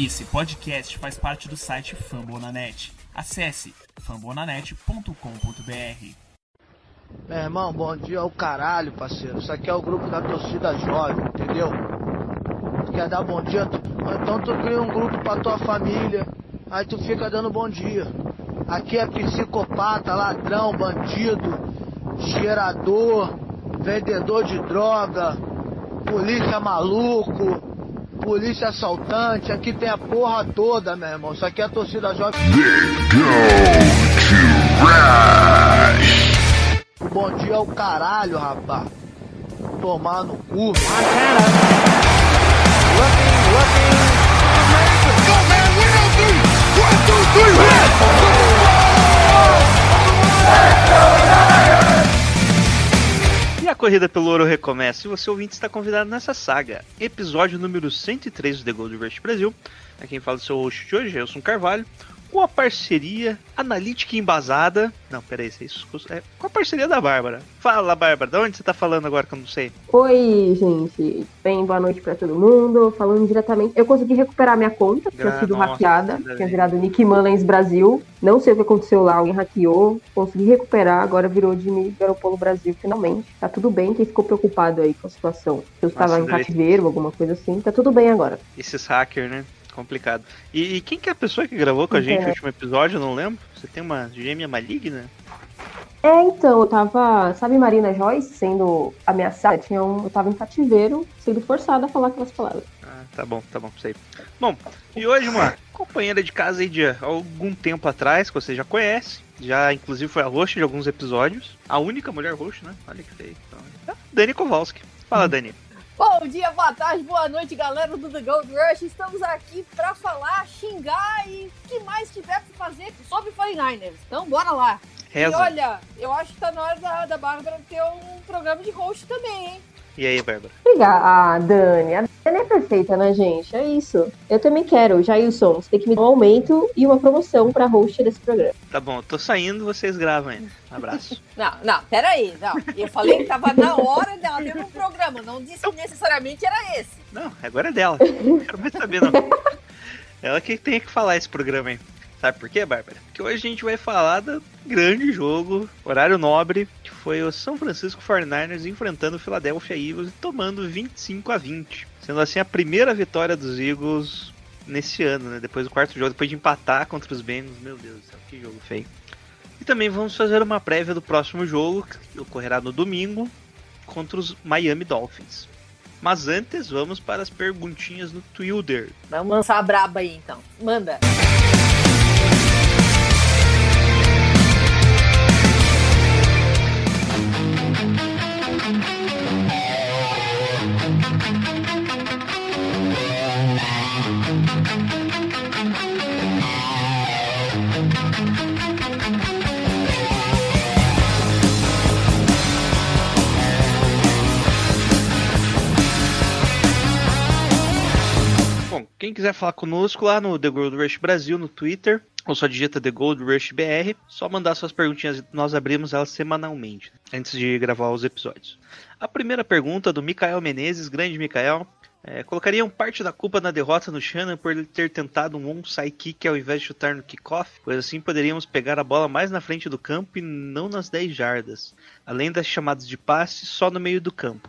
Esse podcast faz parte do site Fambonanet. Acesse fambonanet.com.br. Meu irmão, bom dia ao caralho, parceiro. Isso aqui é o grupo da torcida jovem, entendeu? Tu quer dar bom dia? Tu... Então tu cria um grupo pra tua família. Aí tu fica dando bom dia. Aqui é psicopata, ladrão, bandido, cheirador, vendedor de droga, polícia maluco, polícia assaltante, aqui tem a porra toda, meu irmão. Isso aqui é a torcida jovem. Bom dia ao caralho, rapaz. Tomar no cu. A corrida pelo ouro recomeça e você ouvinte está convidado nessa saga. Episódio número 103 do The Gold Rush Brasil. A quem fala o seu host de hoje, Elson Carvalho. Com a parceria analítica embasada. Não, peraí, isso é isso. É, com a parceria da Bárbara. Fala, Bárbara, de onde você tá falando agora que eu não sei? Oi, gente. Bem, boa noite pra todo mundo. Falando diretamente. Eu consegui recuperar minha conta, que tinha sido nossa, hackeada. Tinha bem. virado Nick Mullens Brasil. Não sei o que aconteceu lá, alguém hackeou. Consegui recuperar, agora virou de Garopolo Brasil, finalmente. Tá tudo bem. Quem ficou preocupado aí com a situação? Se eu estava em cativeiro, alguma coisa assim, tá tudo bem agora. Esses hackers, né? Complicado. E, e quem que é a pessoa que gravou com a gente no Internet. último episódio? Eu não lembro. Você tem uma gêmea maligna? É, então, eu tava, sabe, Marina Joyce sendo ameaçada? Tinha um, eu tava em cativeiro, sendo forçada a falar aquelas palavras. Ah, tá bom, tá bom, sei. Bom, e hoje uma companheira de casa aí de algum tempo atrás, que você já conhece, já inclusive foi a host de alguns episódios, a única mulher host, né? Olha que feio. Então, é Dani Kowalski. Fala, Dani. Bom dia, boa tarde, boa noite, galera do The Gold Rush. Estamos aqui pra falar, xingar e o que mais tiver pra fazer sobre 49ers. Então, bora lá. E Reza. olha, eu acho que tá na hora da, da Bárbara ter um programa de host também, hein? E aí, Bárbara? Obrigada, ah, Dani. A Dani é perfeita, né, gente? É isso. Eu também quero, Jailson. Você tem que me dar um aumento e uma promoção pra host desse programa. Tá bom, eu tô saindo, vocês gravam ainda. Um abraço. Não, não, peraí, não. Eu falei que tava na hora dela ter um programa, não disse que necessariamente era esse. Não, agora é dela. Não quero mais saber, não. Ela que tem que falar esse programa aí. Sabe por quê, Bárbara? Porque hoje a gente vai falar do grande jogo, horário nobre, que foi o São Francisco 49ers enfrentando o Philadelphia Eagles e tomando 25 a 20. Sendo assim a primeira vitória dos Eagles nesse ano, né? Depois do quarto jogo, depois de empatar contra os Bengals. Meu Deus do céu, que jogo feio. E também vamos fazer uma prévia do próximo jogo, que ocorrerá no domingo, contra os Miami Dolphins. Mas antes, vamos para as perguntinhas no Twitter. Vamos lançar a braba aí, então. Manda. Bom, quiser falar conosco lá no The Gold Rush Brasil, no Twitter, ou só digita The Gold Rush BR, só mandar suas perguntinhas, nós abrimos elas semanalmente, antes de gravar os episódios. A primeira pergunta do Mikael Menezes, grande Mikael, é, colocariam parte da culpa na derrota no Shannon por ele ter tentado um onside kick ao invés de chutar no kickoff, pois assim poderíamos pegar a bola mais na frente do campo e não nas 10 jardas, além das chamadas de passe só no meio do campo.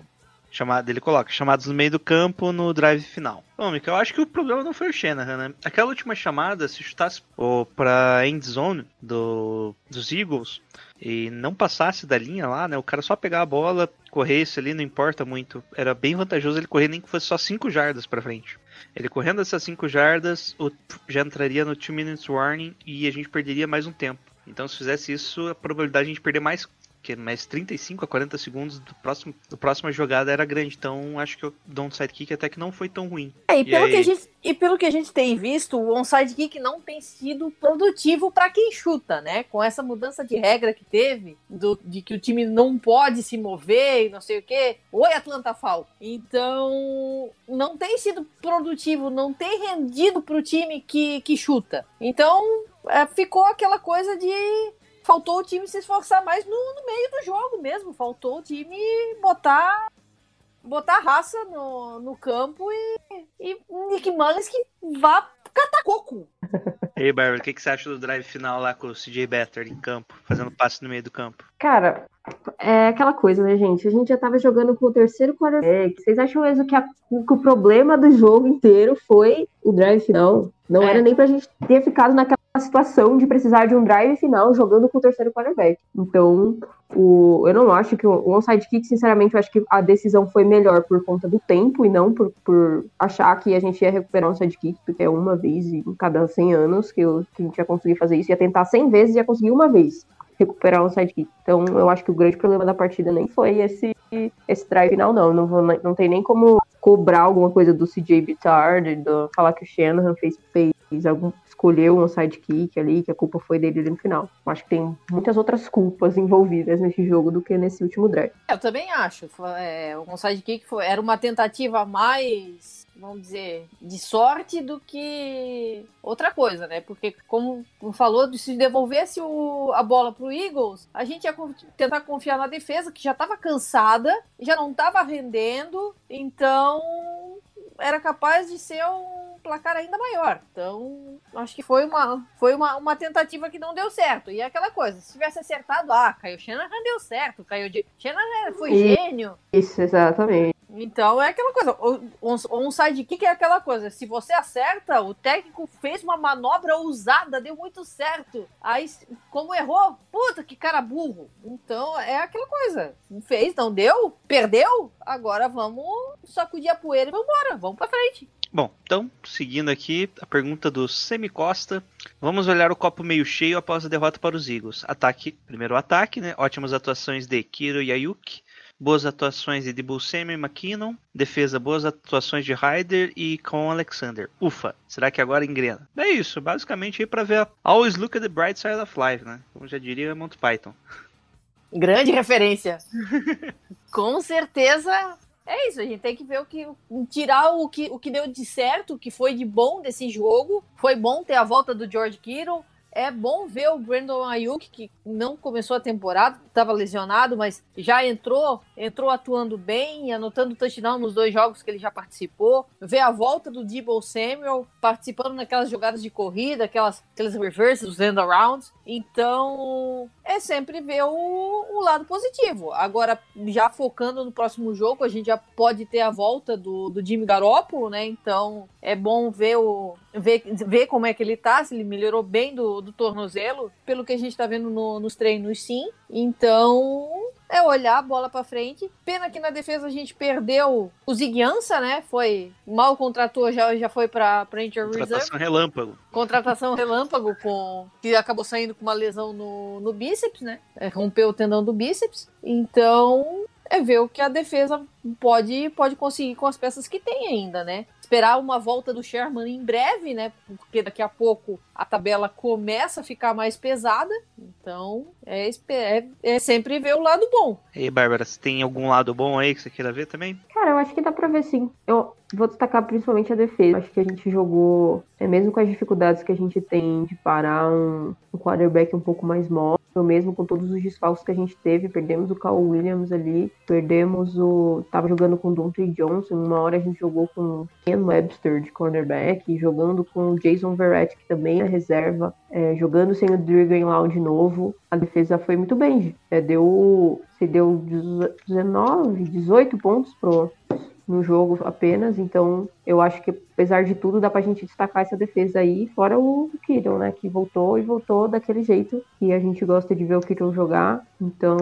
Chamada, ele coloca chamadas no meio do campo no drive final. Bom, Mika, eu acho que o problema não foi o Shanahan, né? Aquela última chamada, se chutasse oh, pra end zone do, dos Eagles e não passasse da linha lá, né? O cara só pegar a bola, corresse ali, não importa muito. Era bem vantajoso ele correr nem que fosse só 5 jardas pra frente. Ele correndo essas 5 jardas, o- já entraria no 2 minutes warning e a gente perderia mais um tempo. Então, se fizesse isso, a probabilidade de a gente perder mais que mais 35 a 40 segundos do próximo do próxima jogada era grande. Então, acho que o downside kick até que não foi tão ruim. É, e, E pelo aí? que a gente, e pelo que a gente tem visto, o onside kick não tem sido produtivo para quem chuta, né? Com essa mudança de regra que teve, do, de que o time não pode se mover e não sei o quê. Oi, Atlanta Falcons. Então, não tem sido produtivo, não tem rendido pro time que, que chuta. Então, é, ficou aquela coisa de. Faltou o time se esforçar mais no, no meio do jogo mesmo. Faltou o time botar botar raça no, no campo e, e Nick Mullins que vá catar coco. E aí, Bárbara, o que, que você acha do drive final lá com o CJ Better em campo, fazendo passe no meio do campo? Cara, é aquela coisa, né, gente? A gente já tava jogando com o terceiro quarterback. Vocês acham mesmo que, a- que o problema do jogo inteiro foi o drive final? Não É. era nem pra gente ter ficado naquela situação de precisar de um drive final jogando com o terceiro quarterback. Então, o, eu não acho que o, o onside kick, sinceramente, eu acho que a decisão foi melhor por conta do tempo e não por, por achar que a gente ia recuperar um onside kick, porque é uma vez em cada 100 anos que, eu- que a gente ia conseguir fazer isso. Ia tentar 100 vezes e ia conseguir uma vez recuperar um sidekick. Então, eu acho que o grande problema da partida nem foi esse, esse drive final, não. Não, vou, não tem nem como cobrar alguma coisa do CJ Bittard, do, falar que o Shanahan fez, fez algum, escolheu um sidekick ali, que a culpa foi dele ali no final. Eu acho que tem muitas outras culpas envolvidas nesse jogo do que nesse último drive. Eu também acho. É, o onside kick foi, era uma tentativa mais, vamos dizer, de sorte do que outra coisa, né? Porque, como falou, se devolvesse o, a bola pro Eagles, a gente ia tentar confiar na defesa, que já estava cansada, já não estava rendendo, então era capaz de ser um placar ainda maior. Então, acho que foi uma, foi uma, uma tentativa que não deu certo. E é aquela coisa, se tivesse acertado, ah, Caio Shanahan deu certo, Caio de... Shanahan foi gênio. Isso, exatamente. Então é aquela coisa, um, um sidekick é aquela coisa, se você acerta, o técnico fez uma manobra ousada, deu muito certo. Aí, como errou, puta que cara burro. Então é aquela coisa, fez, não deu, perdeu, agora vamos sacudir a poeira e vamos embora, vamos pra frente. Bom, então, seguindo aqui, a pergunta do Semi Costa. Vamos olhar o copo meio cheio após a derrota para os Eagles. Ataque, primeiro ataque, né? Ótimas atuações de Kiro e Ayuk. Boas atuações de Samuel e McKinnon. Defesa, boas atuações de Ryder e com Alexander. Ufa, será que agora engrena? É isso, basicamente aí pra ver. Always look at the bright side of life, né? Como já diria Monty Python. Grande referência. Com certeza é isso, a gente tem que ver o que tirar o que, o que deu de certo, o que foi de bom desse jogo. Foi bom ter a volta do George Kittle. É bom ver o Brandon Ayuk, que não começou a temporada, estava lesionado, mas já entrou, entrou atuando bem, anotando touchdown nos dois jogos que ele já participou. Ver a volta do Debo Samuel participando naquelas jogadas de corrida, aquelas, aqueles reverses, os end arounds. Então, é sempre ver o, o lado positivo. Agora, já focando no próximo jogo, a gente já pode ter a volta do, do Jimmy Garoppolo, né? Então, é bom ver, o, ver, ver como é que ele tá, se ele melhorou bem do, do tornozelo, pelo que a gente tá vendo no- nos treinos, sim. Então, é olhar a bola pra frente. Pena que na defesa a gente perdeu o Ziguiança, né? Foi mal contratou, já, já foi pra, pra injury reserve Contratação relâmpago. contratação relâmpago com que acabou saindo com uma lesão no, no bíceps, né? É, rompeu o tendão do bíceps. Então, é ver o que a defesa pode pode conseguir com as peças que tem ainda, né? Esperar uma volta do Sherman em breve, né? Porque daqui a pouco a tabela começa a ficar mais pesada. Então, é, é, é sempre ver o lado bom. E aí, Bárbara, você tem algum lado bom aí que você queira ver também? Cara, eu acho que dá pra ver sim. Eu vou destacar principalmente a defesa. Acho que a gente jogou, é mesmo com as dificuldades que a gente tem de parar um, um quarterback um pouco mais móvel, mesmo com todos os desfalques que a gente teve, perdemos o Cal Williams ali, perdemos o. Tava jogando com o Dante Johnson, uma hora a gente jogou com o Ken Webster de cornerback, jogando com o Jason Verrett, que também é reserva, é, jogando sem o Drew Greenlaw de novo. A defesa foi muito bem. É, deu. Se deu 19, 18 pontos pro, no jogo apenas, então eu acho que apesar de tudo dá pra gente destacar essa defesa aí, fora o Kittle, né, que voltou e voltou daquele jeito que a gente gosta de ver o Kittle jogar, então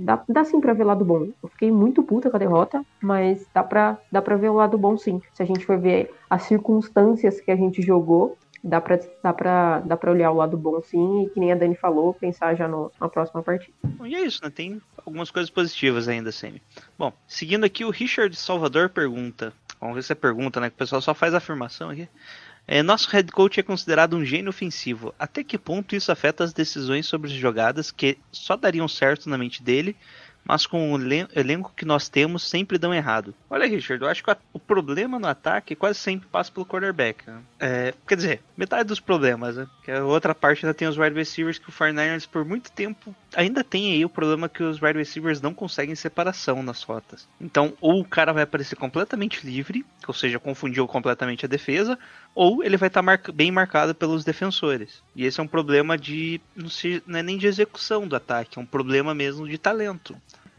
dá, dá sim pra ver lado bom. Eu fiquei muito puta com a derrota, mas dá pra, dá pra ver o lado bom sim. Se a gente for ver as circunstâncias que a gente jogou, dá pra, dá pra, dá pra olhar o lado bom sim, e que nem a Dani falou, pensar já no, na próxima partida. E é isso, né? Tem algumas coisas positivas ainda, Semi. Bom, seguindo aqui, o Richard Salvador pergunta. Vamos ver se é pergunta, né? Que o pessoal só faz afirmação aqui. É, nosso head coach é considerado um gênio ofensivo. Até que ponto isso afeta as decisões sobre as jogadas que só dariam certo na mente dele, mas com o elen- elenco que nós temos sempre dão errado? Olha, Richard, eu acho que o problema no ataque quase sempre passa pelo quarterback. né? É, quer dizer, metade dos problemas, né? Que a outra parte ainda tem os wide receivers que o 49ers por muito tempo ainda tem aí o problema que os wide receivers não conseguem separação nas rotas. Então, ou o cara vai aparecer completamente livre, ou seja, confundiu completamente a defesa, ou ele vai estar tá bem marcado pelos defensores. E esse é um problema de. Não, se, não é nem de execução do ataque, é um problema mesmo de talento.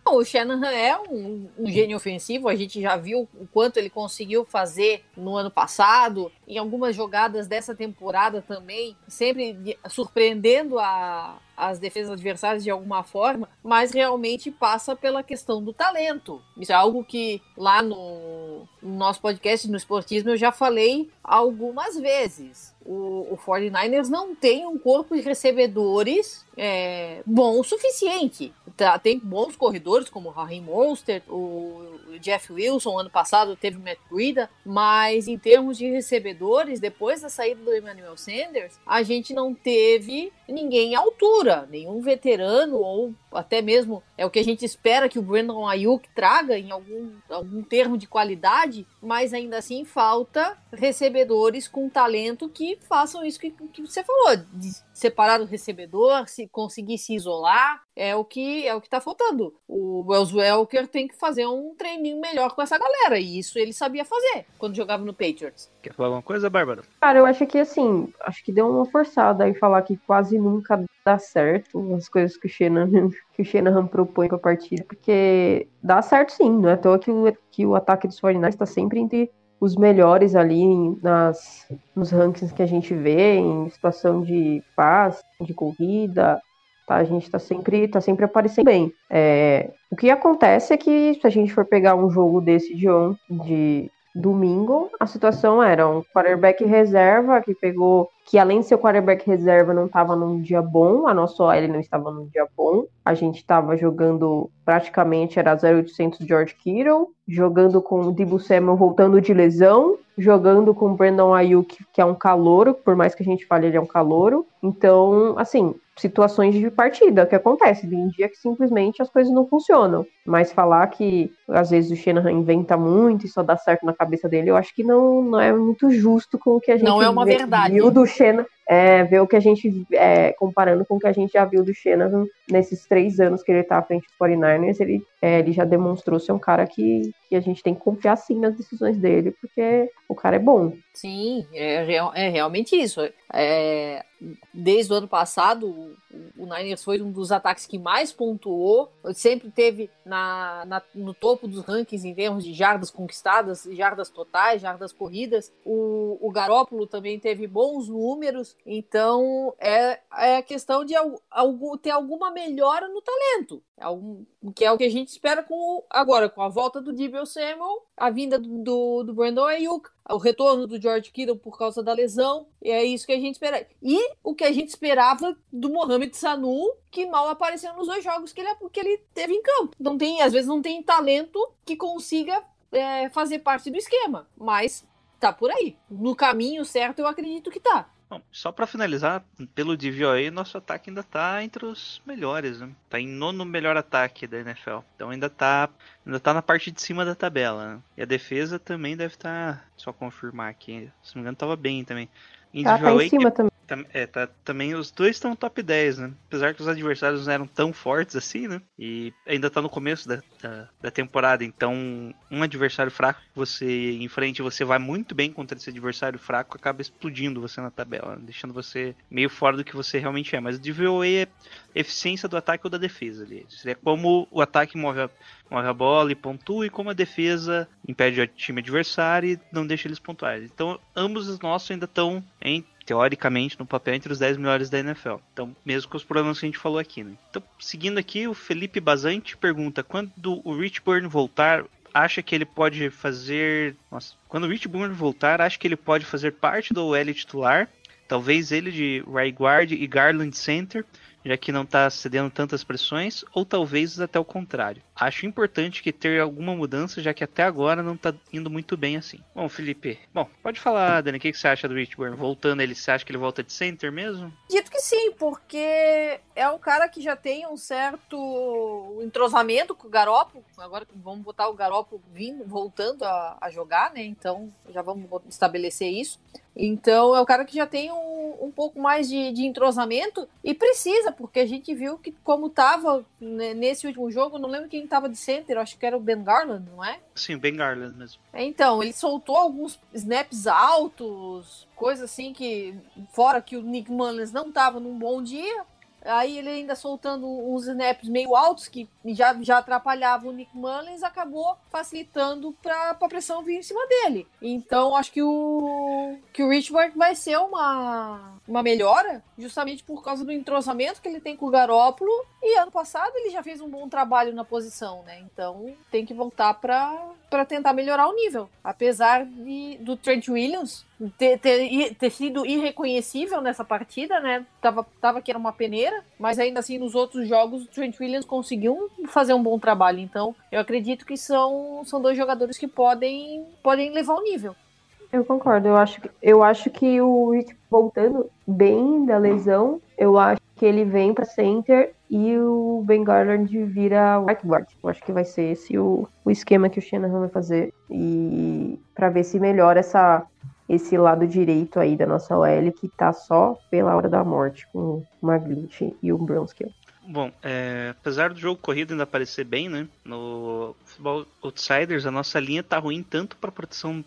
O Shanahan é um, um, gênio ofensivo, a gente já viu o quanto ele conseguiu fazer no ano passado, em algumas jogadas dessa temporada também, sempre surpreendendo a, as defesas adversárias de alguma forma, mas realmente passa pela questão do talento. Isso é algo que lá no, no nosso podcast, no Esportismo, eu já falei algumas vezes. O, o 49ers não tem um corpo de recebedores é, bom o suficiente. Tá, tem bons corredores, como o Raheem Monster, o Jeff Wilson, ano passado teve o Matt Breida, mas em termos de recebedores, depois da saída do Emmanuel Sanders, a gente não teve ninguém à altura, nenhum veterano ou até mesmo é o que a gente espera que o Brandon Ayuk traga em algum, algum termo de qualidade, mas ainda assim falta recebedores com talento que façam isso que, que você falou, de separar o recebedor, se conseguir se isolar, é o que é o que tá faltando. O Wells Welker tem que fazer um treininho melhor com essa galera, e isso ele sabia fazer quando jogava no Patriots. Quer falar alguma coisa, Bárbara? Cara, eu acho que assim, acho que deu uma forçada em falar que quase nunca dá certo as coisas que o Shanahan, que o Shanahan propõe pra partida, porque dá certo sim, não é à toa que o, que o ataque dos 49 está sempre entre os melhores ali nas, nos rankings que a gente vê, em situação de paz, de corrida, tá? A gente tá sempre, tá sempre aparecendo bem. É, o que acontece é que se a gente for pegar um jogo desse de ontem, de domingo, a situação era um quarterback reserva que pegou que além de ser quarterback reserva não estava num dia bom, a nossa OL não estava num dia bom. A gente estava jogando praticamente era 0800 George Kittle, jogando com o Debo Samuel voltando de lesão, jogando com o Brandon Ayuk, que é um calouro, por mais que a gente fale ele é um calouro. Então, assim, situações de partida que acontece. Tem dia que simplesmente as coisas não funcionam. Mas falar que às vezes o Shanahan inventa muito e só dá certo na cabeça dele, eu acho que não, não é muito justo com o que a gente não é uma verdade. viu do Shanahan é, ver o que a gente, é, comparando com o que a gente já viu do Shanahan nesses três anos que ele está à frente do 49ers, ele, é, ele já demonstrou ser um cara que, que a gente tem que confiar sim nas decisões dele, porque o cara é bom. Sim, é, é realmente isso. É, desde o ano passado, o, o Niners foi um dos ataques que mais pontuou, sempre teve na, na, no topo dos rankings em termos de jardas conquistadas, jardas totais, jardas corridas. O, o Garópolo também teve bons números, então é, é questão de algum, ter alguma melhora no talento, algum, que é o que a gente espera com agora, com a volta do Dibble Samuel, a vinda do, do, do Brandon Ayuk, o retorno do George Kittle por causa da lesão, e é isso que a gente espera. E o que a gente esperava do Mohamed Sanu, que mal apareceu nos dois jogos que ele, que ele teve em campo. Não tem, às vezes não tem talento que consiga é, fazer parte do esquema, mas tá por aí. No caminho certo, eu acredito que tá. Bom, só para finalizar, pelo DVOA, nosso ataque ainda tá entre os melhores, né? Tá em nono melhor ataque da NFL. Então ainda tá, ainda tá na parte de cima da tabela, né? E a defesa também deve estar, tá, só confirmar aqui, se não me engano tava bem também. Em tá, tá em cima também. É, tá, também os dois estão top 10, né? Apesar que os adversários não eram tão fortes assim, né? E ainda tá no começo da, da, da, temporada, então um adversário fraco que você enfrente você vai muito bem contra esse adversário fraco, acaba explodindo você na tabela, deixando você meio fora do que você realmente é. Mas o DVOA é eficiência do ataque ou da defesa ali. Seria como o ataque move a, move a bola e pontua, e como a defesa impede o time adversário e não deixa eles pontuarem. Então ambos os nossos ainda estão em teoricamente, no papel entre os 10 melhores da NFL. Então, mesmo com os problemas que a gente falou aqui, né? Então, seguindo aqui, o Felipe Bazante pergunta: quando o Rich Burn voltar, acha que ele pode fazer. Nossa, quando o Rich Burn voltar, acha que ele pode fazer parte do OL titular? Talvez ele de right guard e Garland center já que não está cedendo tantas pressões, ou talvez até o contrário. Acho importante que ter alguma mudança, já que até agora não está indo muito bem assim. Bom, Felipe, bom, pode falar, Dani, o que, você acha do Richburn? Voltando, ele, você acha que ele volta de center mesmo? Dito que sim, porque é um cara que já tem um certo entrosamento com o Garopo. Agora vamos botar o Garopo vindo, voltando a, a jogar, né? Então já vamos estabelecer isso. Então é o cara que já tem um, um, um pouco mais de, de, entrosamento e precisa, porque a gente viu que como tava né, nesse último jogo, não lembro quem tava de center, acho que era o Ben Garland, não é? Sim, Ben Garland mesmo. Então, ele soltou alguns snaps altos, coisa assim que, fora que o Nick Mullins não tava num bom dia, Aí ele ainda soltando uns snaps meio altos que já, já atrapalhavam o Nick Mullins, acabou facilitando para a pressão vir em cima dele. Então acho que o que o Richard vai ser uma, uma melhora, justamente por causa do entrosamento que ele tem com o Garópolo. E ano passado ele já fez um bom trabalho na posição, né? Então tem que voltar para tentar melhorar o nível. Apesar de, do Trent Williams ter, ter, ter, sido irreconhecível nessa partida, né? Tava, tava que era uma peneira, mas ainda assim nos outros jogos o Trent Williams conseguiu fazer um bom trabalho. Então eu acredito que são, são dois jogadores que podem, podem levar o nível. Eu concordo, eu acho, eu acho que o Rich voltando bem da lesão, eu acho que ele vem para center e o Ben Garland vira guard. Eu acho que vai ser esse o, o esquema que o Shanahan vai fazer e para ver se melhora essa esse lado direito aí da nossa OL que tá só pela hora da morte com o Maglint e o Bronskill. Bom, é, apesar do jogo corrido ainda parecer bem, né? No Futebol Outsiders, a nossa linha tá ruim tanto para proteção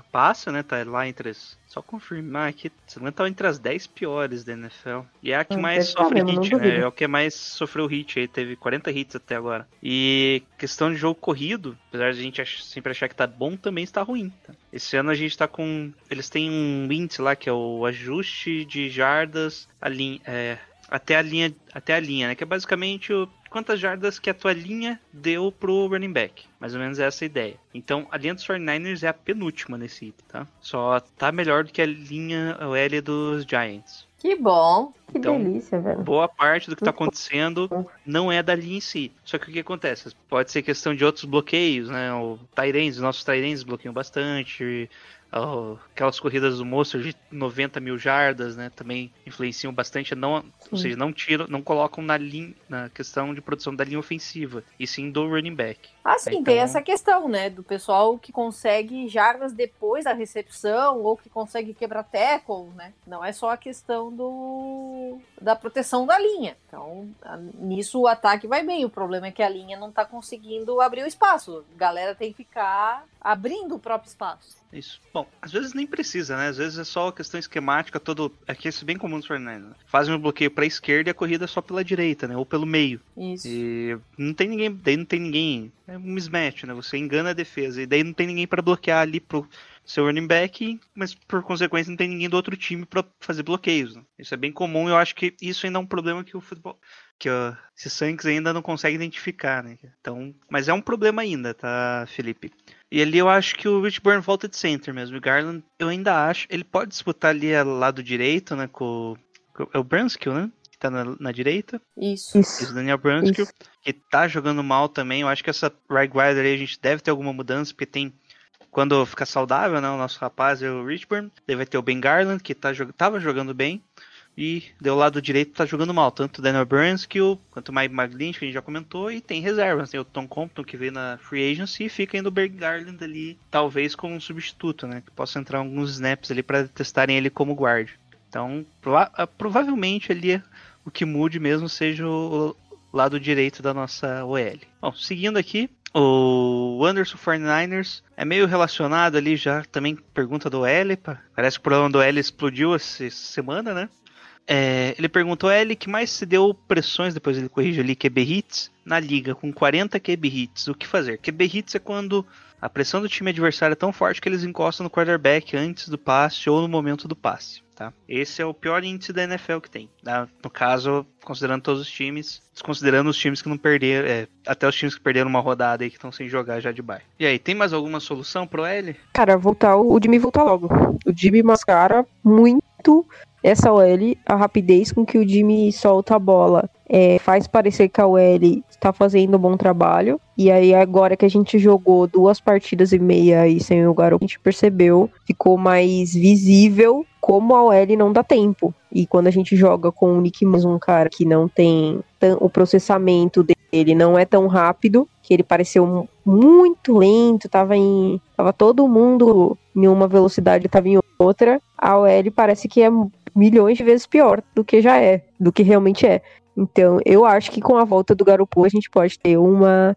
a passe, né? Tá lá entre as. Só confirmar aqui, se não tá entre as 10 piores da NFL. E é a que hum, mais sofre mesmo, hit, né? É o que mais sofreu hit aí, teve 40 hits até agora. E questão de jogo corrido, apesar de a gente sempre achar que tá bom, também está ruim. Tá? Esse ano a gente tá com. Eles têm um índice lá que é o ajuste de jardas a linha, é, até a linha, até a linha, né? Que é basicamente o quantas jardas que a tua linha deu pro running back. Mais ou menos essa a ideia. Então, a linha dos 49ers é a penúltima nesse item, tá? Só tá melhor do que a linha OL dos Giants. Que bom. Que então, delícia, velho. Boa parte do que tá acontecendo não é da linha em si. Só que o que acontece? Pode ser questão de outros bloqueios, né? O Tyrens, os nossos Tyrens bloqueiam bastante aquelas corridas do Monster de 90 mil jardas, né, também influenciam bastante, não, ou seja, não tiram, não colocam na linha, na questão de produção da linha ofensiva, e sim do running back. Ah, sim, então... tem essa questão, né, do pessoal que consegue jardas depois da recepção, ou que consegue quebrar tackle, né, não é só a questão do da proteção da linha, então nisso o ataque vai bem, o problema é que a linha não tá conseguindo abrir o espaço, a galera tem que ficar abrindo o próprio espaço. Isso. Bom, às vezes nem precisa, né? Às vezes é só questão esquemática, todo. Aqui é bem comum nos Fernandes. Né? Fazem um bloqueio pra esquerda e a corrida é só pela direita, né? Ou pelo meio. Isso. E não tem ninguém. Daí não tem ninguém. É um mismatch, né? Você engana a defesa. E daí não tem ninguém para bloquear ali pro seu running back, mas por consequência não tem ninguém do outro time para fazer bloqueios. Né? Isso é bem comum e eu acho que isso ainda é um problema que o futebol. Que ó, esses Saints ainda não consegue identificar, né? Então, mas é um problema ainda, tá, Felipe? E ali eu acho que o Rich Burn volta de center mesmo. O Garland, eu ainda acho. Ele pode disputar ali ao lado direito, né? Com, com é o Brunskill, né? Que tá na, na direita. Isso. Isso, Daniel Brunskill. Isso. Que tá jogando mal também. Eu acho que essa right guard aí a gente deve ter alguma mudança, porque tem. Quando ficar saudável, né? O nosso rapaz é o Richburn. Daí vai ter o Ben Garland, que tá, tava jogando bem. E do lado direito tá jogando mal, tanto o Daniel Burnskill quanto o Mike McGlinch, que a gente já comentou, e tem reservas. Tem o Tom Compton, que veio na Free Agency, e fica ainda o Berg Garland ali, talvez como um substituto, né? Que possa entrar alguns snaps ali para testarem ele como guard. Então, prova ah, provavelmente ali o que mude mesmo seja o lado direito da nossa OL. Bom, seguindo aqui, o Anderson 49ers é meio relacionado ali já, também pergunta do L. Parece que o problema do L explodiu essa semana, né? É, ele perguntou a ele que mais se deu pressões, depois ele corrige ali, QB hits, na liga, com 40 QB hits. O que fazer? QB hits é quando a pressão do time adversário é tão forte que eles encostam no quarterback antes do passe ou no momento do passe. Tá? Esse é o pior índice da NFL que tem. Tá? No caso, considerando todos os times, desconsiderando os times que não perderam, é, até os times que perderam uma rodada aí que estão sem jogar já de baixo. E aí, tem mais alguma solução pro L? Cara, voltar o Jimmy voltar logo. O Jimmy mascara muito essa OL, a rapidez com que o Jimmy solta a bola é, faz parecer que a OL está fazendo um bom trabalho. E aí, agora que a gente jogou duas partidas e meia sem o garoto, a gente percebeu, ficou mais visível como a OL não dá tempo. E quando a gente joga com o Nick Mullins, um cara que não tem o processamento dele não é tão rápido, que ele pareceu muito lento, tava em tava todo mundo em uma velocidade, tava em outra. A OL parece que é milhões de vezes pior do que já é, do que realmente é. Então, eu acho que com a volta do Garoppolo a gente pode ter uma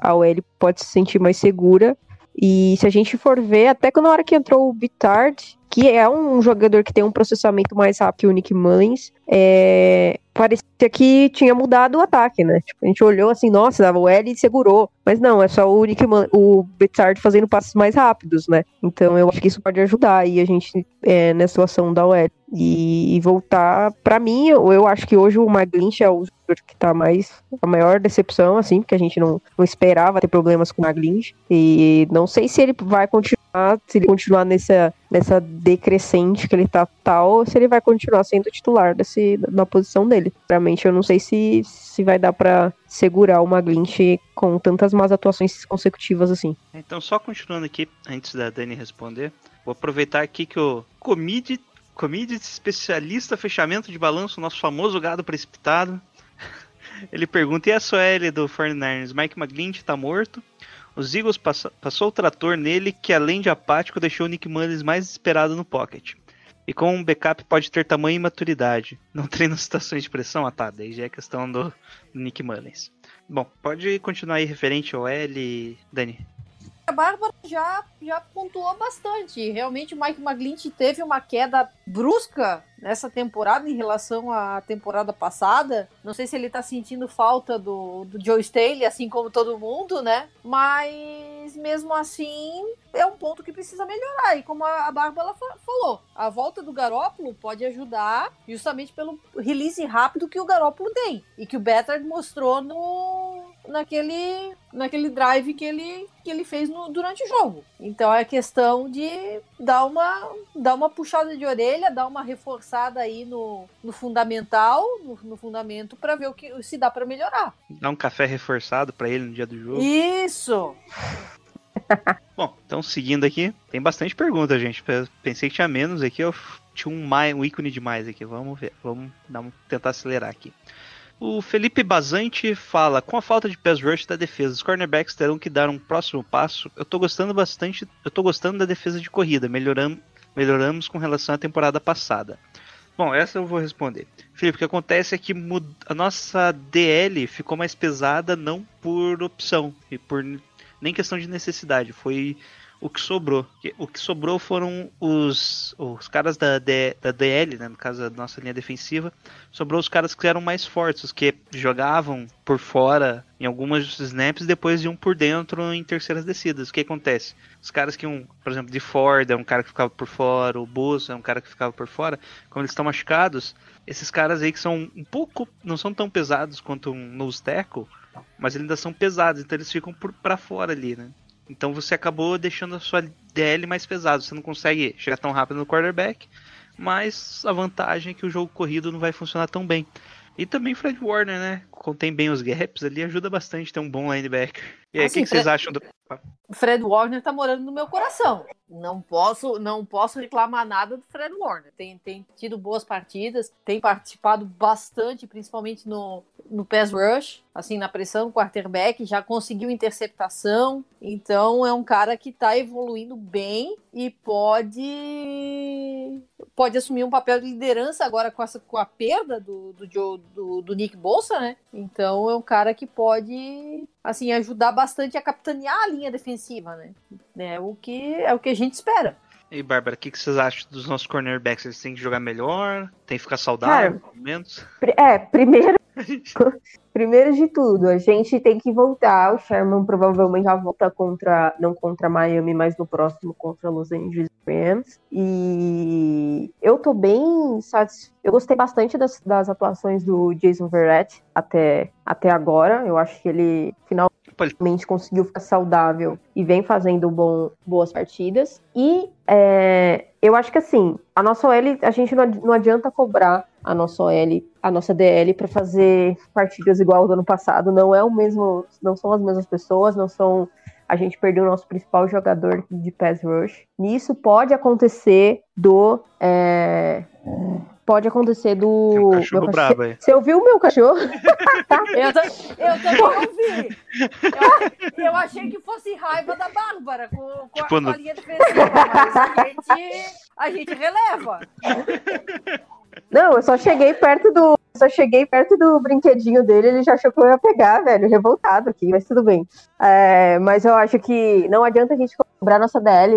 a OL pode se sentir mais segura. E se a gente for ver, até que na hora que entrou o Bitard, que é um jogador que tem um processamento mais rápido que o Nick Mullins, é, parecia que tinha mudado o ataque, né? Tipo, a gente olhou assim, nossa, o L segurou. Mas não, é só o Nick Man o Betard fazendo passos mais rápidos, né? Então eu acho que isso pode ajudar aí a gente é, nessa situação da OL. E, voltar, para mim, eu, eu, acho que hoje o Maglinch é o jogador que tá mais a maior decepção, assim, porque a gente não, não esperava ter problemas com o Maglinch. E não sei se ele vai continuar, se ele continuar nessa, nessa decrescente que ele tá tal, se ele vai continuar sendo titular desse, na posição dele. Realmente eu não sei se, se vai dar para segurar o Maglint com tantas más atuações consecutivas assim. Então, só continuando aqui, antes da Dani responder, vou aproveitar aqui que o Comid, Comid especialista fechamento de balanço, nosso famoso gado precipitado, ele pergunta: e a SOL do 49ers? Mike McGlinch tá morto? Os Eagles passou, passou o trator nele, que além de apático, deixou o Nick Mullins mais desesperado no pocket. E com um backup pode ter tamanho e maturidade. Não treina situações de pressão? Ah tá, daí já é questão do, do Nick Mullins. Bom, pode continuar aí referente ao L, Dani. A Bárbara já, já pontuou bastante. Realmente o Mike McGlinch teve uma queda brusca nessa temporada em relação à temporada passada. Não sei se ele tá sentindo falta do, do Joe Staley, assim como todo mundo, né? Mas mesmo assim é um ponto que precisa melhorar. E como a Bárbara falou, a volta do Garópolo pode ajudar justamente pelo release rápido que o Garópolo tem. E que o Bettard mostrou no, naquele, naquele drive que ele, que ele fez no, durante o jogo. Então é questão de dar uma, dar uma puxada de orelha, dar uma reforçada aí no, no fundamental, no, no fundamento, para ver o que se dá para melhorar. Dar um café reforçado para ele no dia do jogo. Isso! Bom, então seguindo aqui, tem bastante pergunta, gente. Pensei que tinha menos aqui, eu tinha um, mais, um ícone demais aqui. Vamos ver, vamos dar, tentar acelerar aqui. O Felipe Bazante fala: com a falta de pass rush da defesa, os cornerbacks terão que dar um próximo passo. Eu tô gostando bastante, eu tô gostando da defesa de corrida, melhoramos, melhoramos com relação à temporada passada. Bom, essa eu vou responder. Felipe, o que acontece é que a nossa DL ficou mais pesada não por opção e por nem questão de necessidade, foi o que sobrou. O que sobrou foram os, os caras da, D, da DL, né, no caso da nossa linha defensiva. Sobrou os caras que eram mais fortes, os que jogavam por fora em algumas snaps depois iam por dentro em terceiras descidas. O que acontece? Os caras que iam, por exemplo, de Ford é um cara que ficava por fora, o Bolsa é um cara que ficava por fora, como eles estão machucados, esses caras aí que são um pouco, não são tão pesados quanto um nose tackle, mas eles ainda são pesados, então eles ficam para fora ali, né? Então você acabou deixando a sua DL mais pesada. Você não consegue chegar tão rápido no quarterback, mas a vantagem é que o jogo corrido não vai funcionar tão bem. E também Fred Warner, né? Contém bem os gaps ali, ajuda bastante ter um bom linebacker. E aí, o assim, que, que, vocês acham do. Fred Warner tá morando no meu coração. Não posso, não posso reclamar nada do Fred Warner. Tem, tem tido boas partidas, tem participado bastante, principalmente no, no pass rush, assim, na pressão, quarterback, já conseguiu interceptação. Então é um cara que tá evoluindo bem e pode pode assumir um papel de liderança agora com, essa, com a perda do, do, Joe, do, do Nick Bolsa, né? Então é um cara que pode assim ajudar bastante a capitanear a linha defensiva, né? É o que é o que a gente espera. E Bárbara, o que, que vocês acham dos nossos cornerbacks? Eles têm que jogar melhor? Tem que ficar saudável, pelo menos? É, primeiro Primeiro de tudo, a gente tem que voltar. O Sherman provavelmente já volta contra, não contra Miami, mas no próximo contra Los Angeles Rams. E eu tô bem satisfeito. Eu gostei bastante das, das atuações do Jason Verrett até, até agora. Eu acho que ele finalmente conseguiu ficar saudável e vem fazendo bom, boas partidas. E é, eu acho que assim, a nossa OL, a gente não, não adianta cobrar a nossa OL, a nossa DL para fazer partidas igual ao do ano passado. Não é o mesmo, não são as mesmas pessoas, não são. A gente perdeu o nosso principal jogador de pass rush. Nisso pode acontecer do é, pode acontecer do. Tem um meu cachorro cachorro- brabo aí. Você ouviu o meu cachorro? Eu, ta- eu também ouvi. Eu, eu achei que fosse raiva da Bárbara com, com, Tipo, a, no- com a linha defensiva, mas a gente, a gente releva. Não, eu só cheguei perto do. Só cheguei perto do brinquedinho dele, ele já achou que eu ia pegar, velho, revoltado aqui, mas tudo bem. É, mas eu acho que não adianta a gente cobrar nossa DL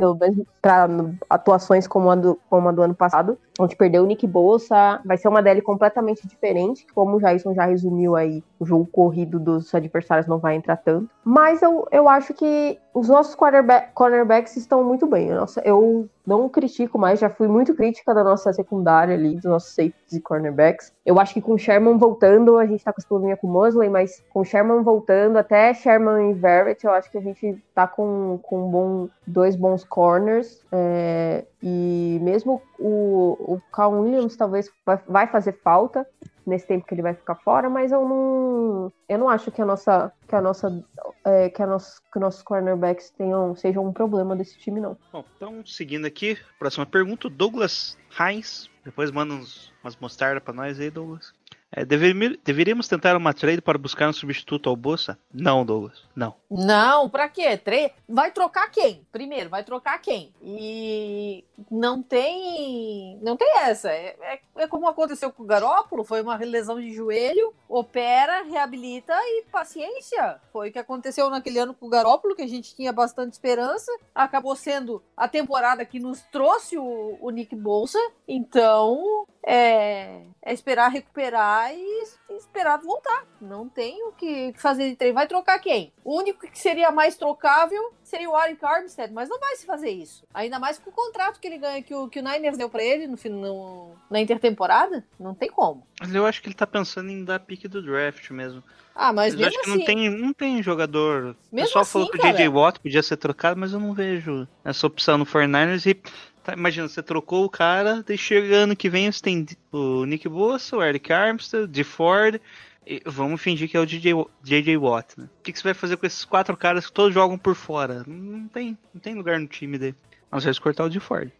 pra atuações como a, do, como a do ano passado. A gente perdeu o Nick Bolsa, vai ser uma DL completamente diferente, como o Jason já resumiu aí, o jogo corrido dos adversários não vai entrar tanto. Mas eu, eu acho que os nossos quarterback, cornerbacks estão muito bem. Nossa, eu não critico mais, já fui muito crítica da nossa secundária ali, dos nossos safeties e cornerbacks. Eu acho que com o Sherman voltando, a gente tá com esse probleminha com o Mosley, mas com o Sherman voltando, até Sherman e Verrett, eu acho que a gente tá com, com um bom, dois bons corners. é, e mesmo o, o Cal Williams talvez vai, vai fazer falta nesse tempo que ele vai ficar fora, mas eu não, eu não acho que a nossa, que a nossa, é, que a nossa, que nossos cornerbacks tenham, sejam um problema desse time não. Bom, então, seguindo aqui, próxima pergunta, Douglas Heinz. Depois manda uns, umas mostardas pra nós aí, Douglas. É, deveri- deveríamos tentar uma trade para buscar um substituto ao Bolsa? Não, Douglas, não. Não, pra quê? Tre... Vai trocar quem? Primeiro, vai trocar quem? E não tem. Não tem essa. É, é- é como aconteceu com o Garópolo: foi uma lesão de joelho, opera, reabilita e paciência. Foi o que aconteceu naquele ano com o Garópolo, que a gente tinha bastante esperança. Acabou sendo a temporada que nos trouxe o, o Nick Bolsa. Então, é, é esperar recuperar e, e esperar voltar. Não tem o que fazer de treino. Vai trocar quem? O único que seria mais trocável seria o Arik Armstead, mas não vai se fazer isso. Ainda mais com o contrato que ele ganha, que o, que o Niners deu pra ele no, no- na intertemporada. Não tem como. Mas eu acho que ele tá pensando em dar pique do draft mesmo. Ah, mas eu mesmo acho que assim. não tem, não tem jogador. O Mesmo pessoal assim, falou que o. J.J. Watt podia ser trocado, mas eu não vejo essa opção no 49ers. E tá, imagina, você trocou o cara, daí chega ano que vem você tem o Nick Bossa, o Eric Armstead, o DeFord. e Vamos fingir que é o DJ, J.J. Watt, né? O que, que você vai fazer com esses quatro caras que todos jogam por fora? Não tem, não tem lugar no time dele. Nós vamos cortar o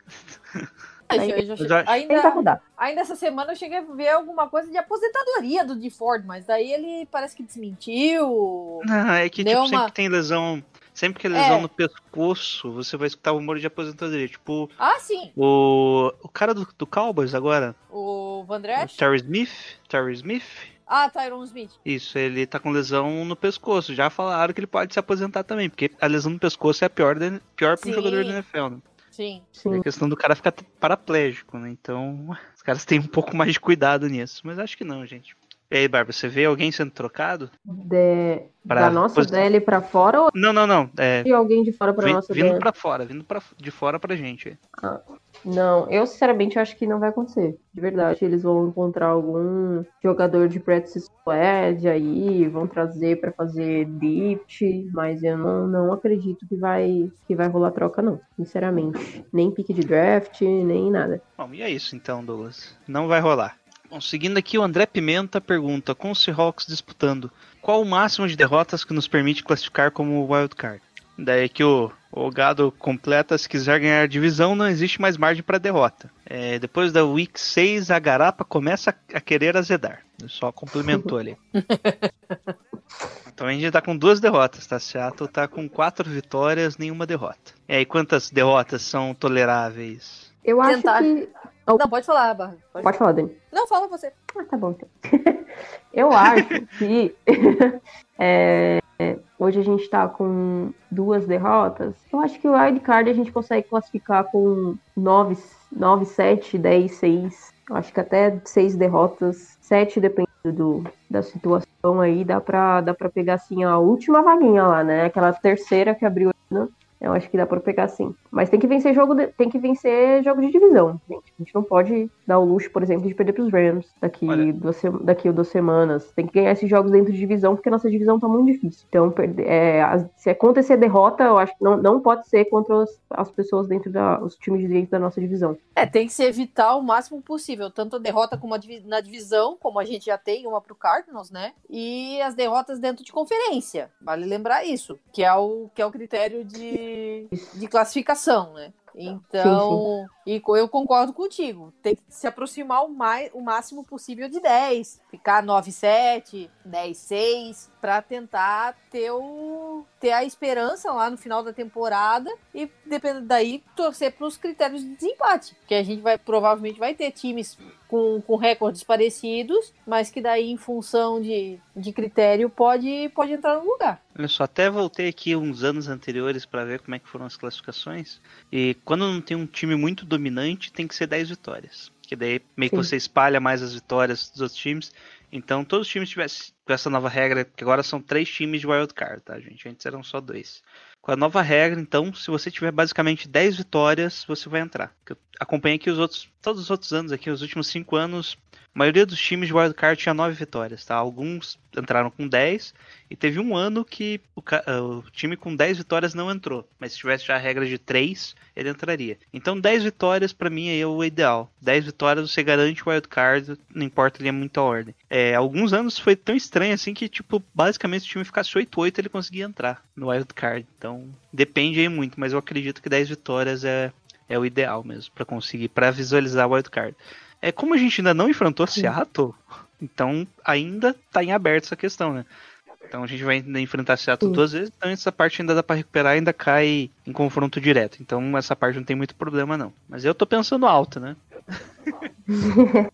acho- Tenta ainda, ainda essa semana eu cheguei a ver alguma coisa de aposentadoria do DeFord, mas daí ele parece que desmentiu. Não, é que tipo, uma- sempre tem lesão. Sempre que é lesão É. no pescoço, você vai escutar rumor de aposentadoria. Tipo, Ah, sim. o, o cara do, do Cowboys agora, O o Vandresh. Terry Smith. Terry Smith. Ah, Tyron Smith. Isso, ele tá com lesão no pescoço. Já falaram que ele pode se aposentar também, porque a lesão no pescoço é a pior, da- pior para um jogador da NFL, né? Sim. É Sim. a questão do cara ficar paraplégico, né? Então, os caras têm um pouco mais de cuidado nisso. Mas acho que não, gente. E aí, Bárbara, você vê alguém sendo trocado? De- Pra da nossa posi- DL pra fora ou Não, não, não. É, de alguém de fora pra vin- nossa vindo DL? pra fora, vindo pra, de fora pra gente. Não, eu sinceramente acho que não vai acontecer. De verdade, eles vão encontrar algum jogador de practice squad aí, vão trazer pra fazer lift, mas eu não, não acredito que vai que vai rolar troca não, sinceramente. Nem pique de draft, nem nada. Bom, e é isso então, Douglas. Não vai rolar. Bom, seguindo aqui, o André Pimenta pergunta: com os Seahawks disputando, qual o máximo de derrotas que nos permite classificar como wildcard? Daí que o, o gado completa: se quiser ganhar a divisão, não existe mais margem para derrota. É, depois da Week 6, a garapa começa a, a querer azedar. Ele só complementou ali. Então a gente tá com duas derrotas, tá? Seattle tá com quatro vitórias, nenhuma derrota. E aí, quantas derrotas são toleráveis? Eu acho Tentar. que Não, pode falar, Barra. Pode... pode falar, Dani. Não, fala você. Ah, tá bom então. Eu acho que é, hoje a gente tá com duas derrotas. Eu acho que o wildcard a gente consegue classificar com 9, 9 7, 10, 6. Eu acho que até 6 derrotas, 7 dependendo do, da situação aí, dá pra, dá pra pegar assim a última vaguinha lá, né? Aquela terceira que abriu. Né? Eu acho que dá pra pegar sim. Mas tem que vencer jogo de, tem que vencer jogo de divisão, gente. A gente não pode dar o luxo, por exemplo, de perder pros Rams daqui, Olha. duas, daqui a duas semanas. Tem que ganhar esses jogos dentro de divisão, porque a nossa divisão tá muito difícil. Então, perder- é, as- se acontecer derrota, eu acho que não, não pode ser contra as, as pessoas dentro da. os times de dentro da nossa divisão. É, tem que se evitar o máximo possível, tanto a derrota como a divi- na divisão, como a gente já tem uma pro Cardinals, né? E as derrotas dentro de conferência. Vale lembrar isso, que é o, que é o critério de, de classificação, né? Então, sim, sim. e eu concordo contigo. Tem que se aproximar o, mais, o máximo possível de 10. Ficar 9-7, 10-6, para tentar ter, o, ter a esperança lá no final da temporada e, dependendo daí, torcer para os critérios de desempate. Que a gente vai provavelmente vai ter times com, com recordes parecidos, mas que daí, em função de, de critério, pode, pode entrar no lugar. Olha só, até voltei aqui uns anos anteriores para ver como é que foram as classificações. E quando não tem um time muito dominante, tem que ser 10 vitórias. Que daí meio Sim. que você espalha mais as vitórias dos outros times. Então, todos os times tivessem com essa nova regra, que agora são três times de wildcard, tá, gente? Antes eram só dois. Com a nova regra, então, se você tiver basicamente 10 vitórias, você vai entrar. Eu acompanhei aqui os outros, todos os outros anos aqui, os últimos 5 anos, a maioria dos times de wildcard tinha 9 vitórias, tá? Alguns entraram com 10 e teve um ano que o, o, time com 10 vitórias não entrou, mas se tivesse já a regra de 3, ele entraria. Então 10 vitórias para mim é o ideal. 10 vitórias você garante o wildcard, não importa ali é muita ordem. É, alguns anos foi tão estranho assim que tipo, basicamente se o time ficasse 8-8 ele conseguia entrar no wildcard. Então depende aí muito, mas eu acredito que 10 vitórias é é o ideal mesmo para conseguir para visualizar o wildcard. É como a gente ainda não enfrentou Seattle, então ainda tá em aberto essa questão, né? Então a gente vai enfrentar Seattle Sim. duas vezes, então essa parte ainda dá para recuperar ainda cai em confronto direto. Então essa parte não tem muito problema não. Mas eu tô pensando alto, né?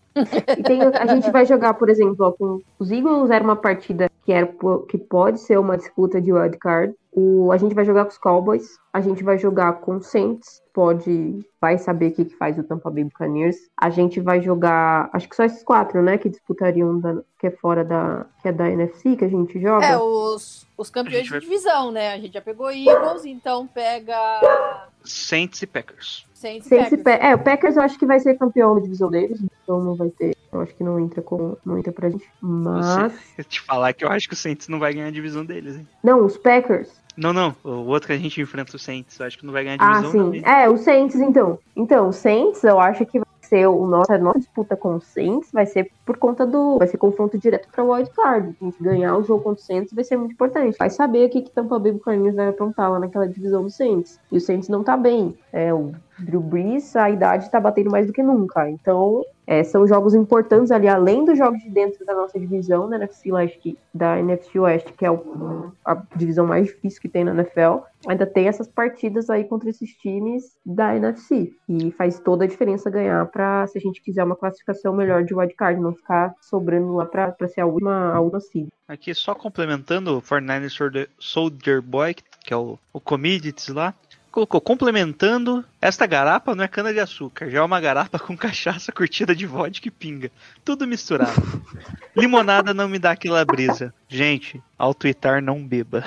tem, a gente vai jogar, por exemplo, ó, com os Eagles era uma partida que, era, que pode ser uma disputa de wildcard. O, a gente vai jogar com os Cowboys, a gente vai jogar com o Saints, pode, vai saber o que, que faz o Tampa Bay Buccaneers. A gente vai jogar, acho que só esses quatro, né, que disputariam, da, que é fora da, que é da NFC que a gente joga. É, os, os campeões vai... de divisão, né, a gente já pegou Eagles, então pega... Saints e Packers. Saints, Saints e Packers. É, o Packers eu acho que vai ser campeão da divisão deles, então não vai ter, eu acho que não entra com, não entra pra gente, mas... Você, te falar que eu acho que o Saints não vai ganhar a divisão deles, hein? Não, os Packers. Não, não. O outro que a gente enfrenta o Saints. Eu acho que não vai ganhar ah, divisão. Ah, sim. Também. É, o Saints, então. Então, o Saints, eu acho que vai ser o nosso, a nossa disputa com o Saints vai ser por conta do. Vai ser confronto direto para o Wild Card. A gente ganhar o jogo contra o Saints vai ser muito importante. Vai saber o que, que Tampa Bay Buccaneers vai aprontar lá naquela divisão do Saints. E o Saints não tá bem. É, o Drew Brees, a idade tá batendo mais do que nunca. Então, é, são jogos importantes ali, além dos jogos de dentro da nossa divisão, da NFC Leste, da NFC Oeste, que é o, a divisão mais difícil que tem na NFL. Ainda tem essas partidas aí contra esses times da NFC. E faz toda a diferença ganhar para se a gente quiser uma classificação melhor de wildcard, não ficar sobrando lá para ser a última, a última. Aqui só complementando o 49ers Soldier Boy, que é o, o Commodities lá colocou complementando, esta garapa não é cana de açúcar, já é uma garapa com cachaça curtida de vodka e pinga. Tudo misturado. Limonada não me dá aquela brisa. Gente, ao twittar não beba.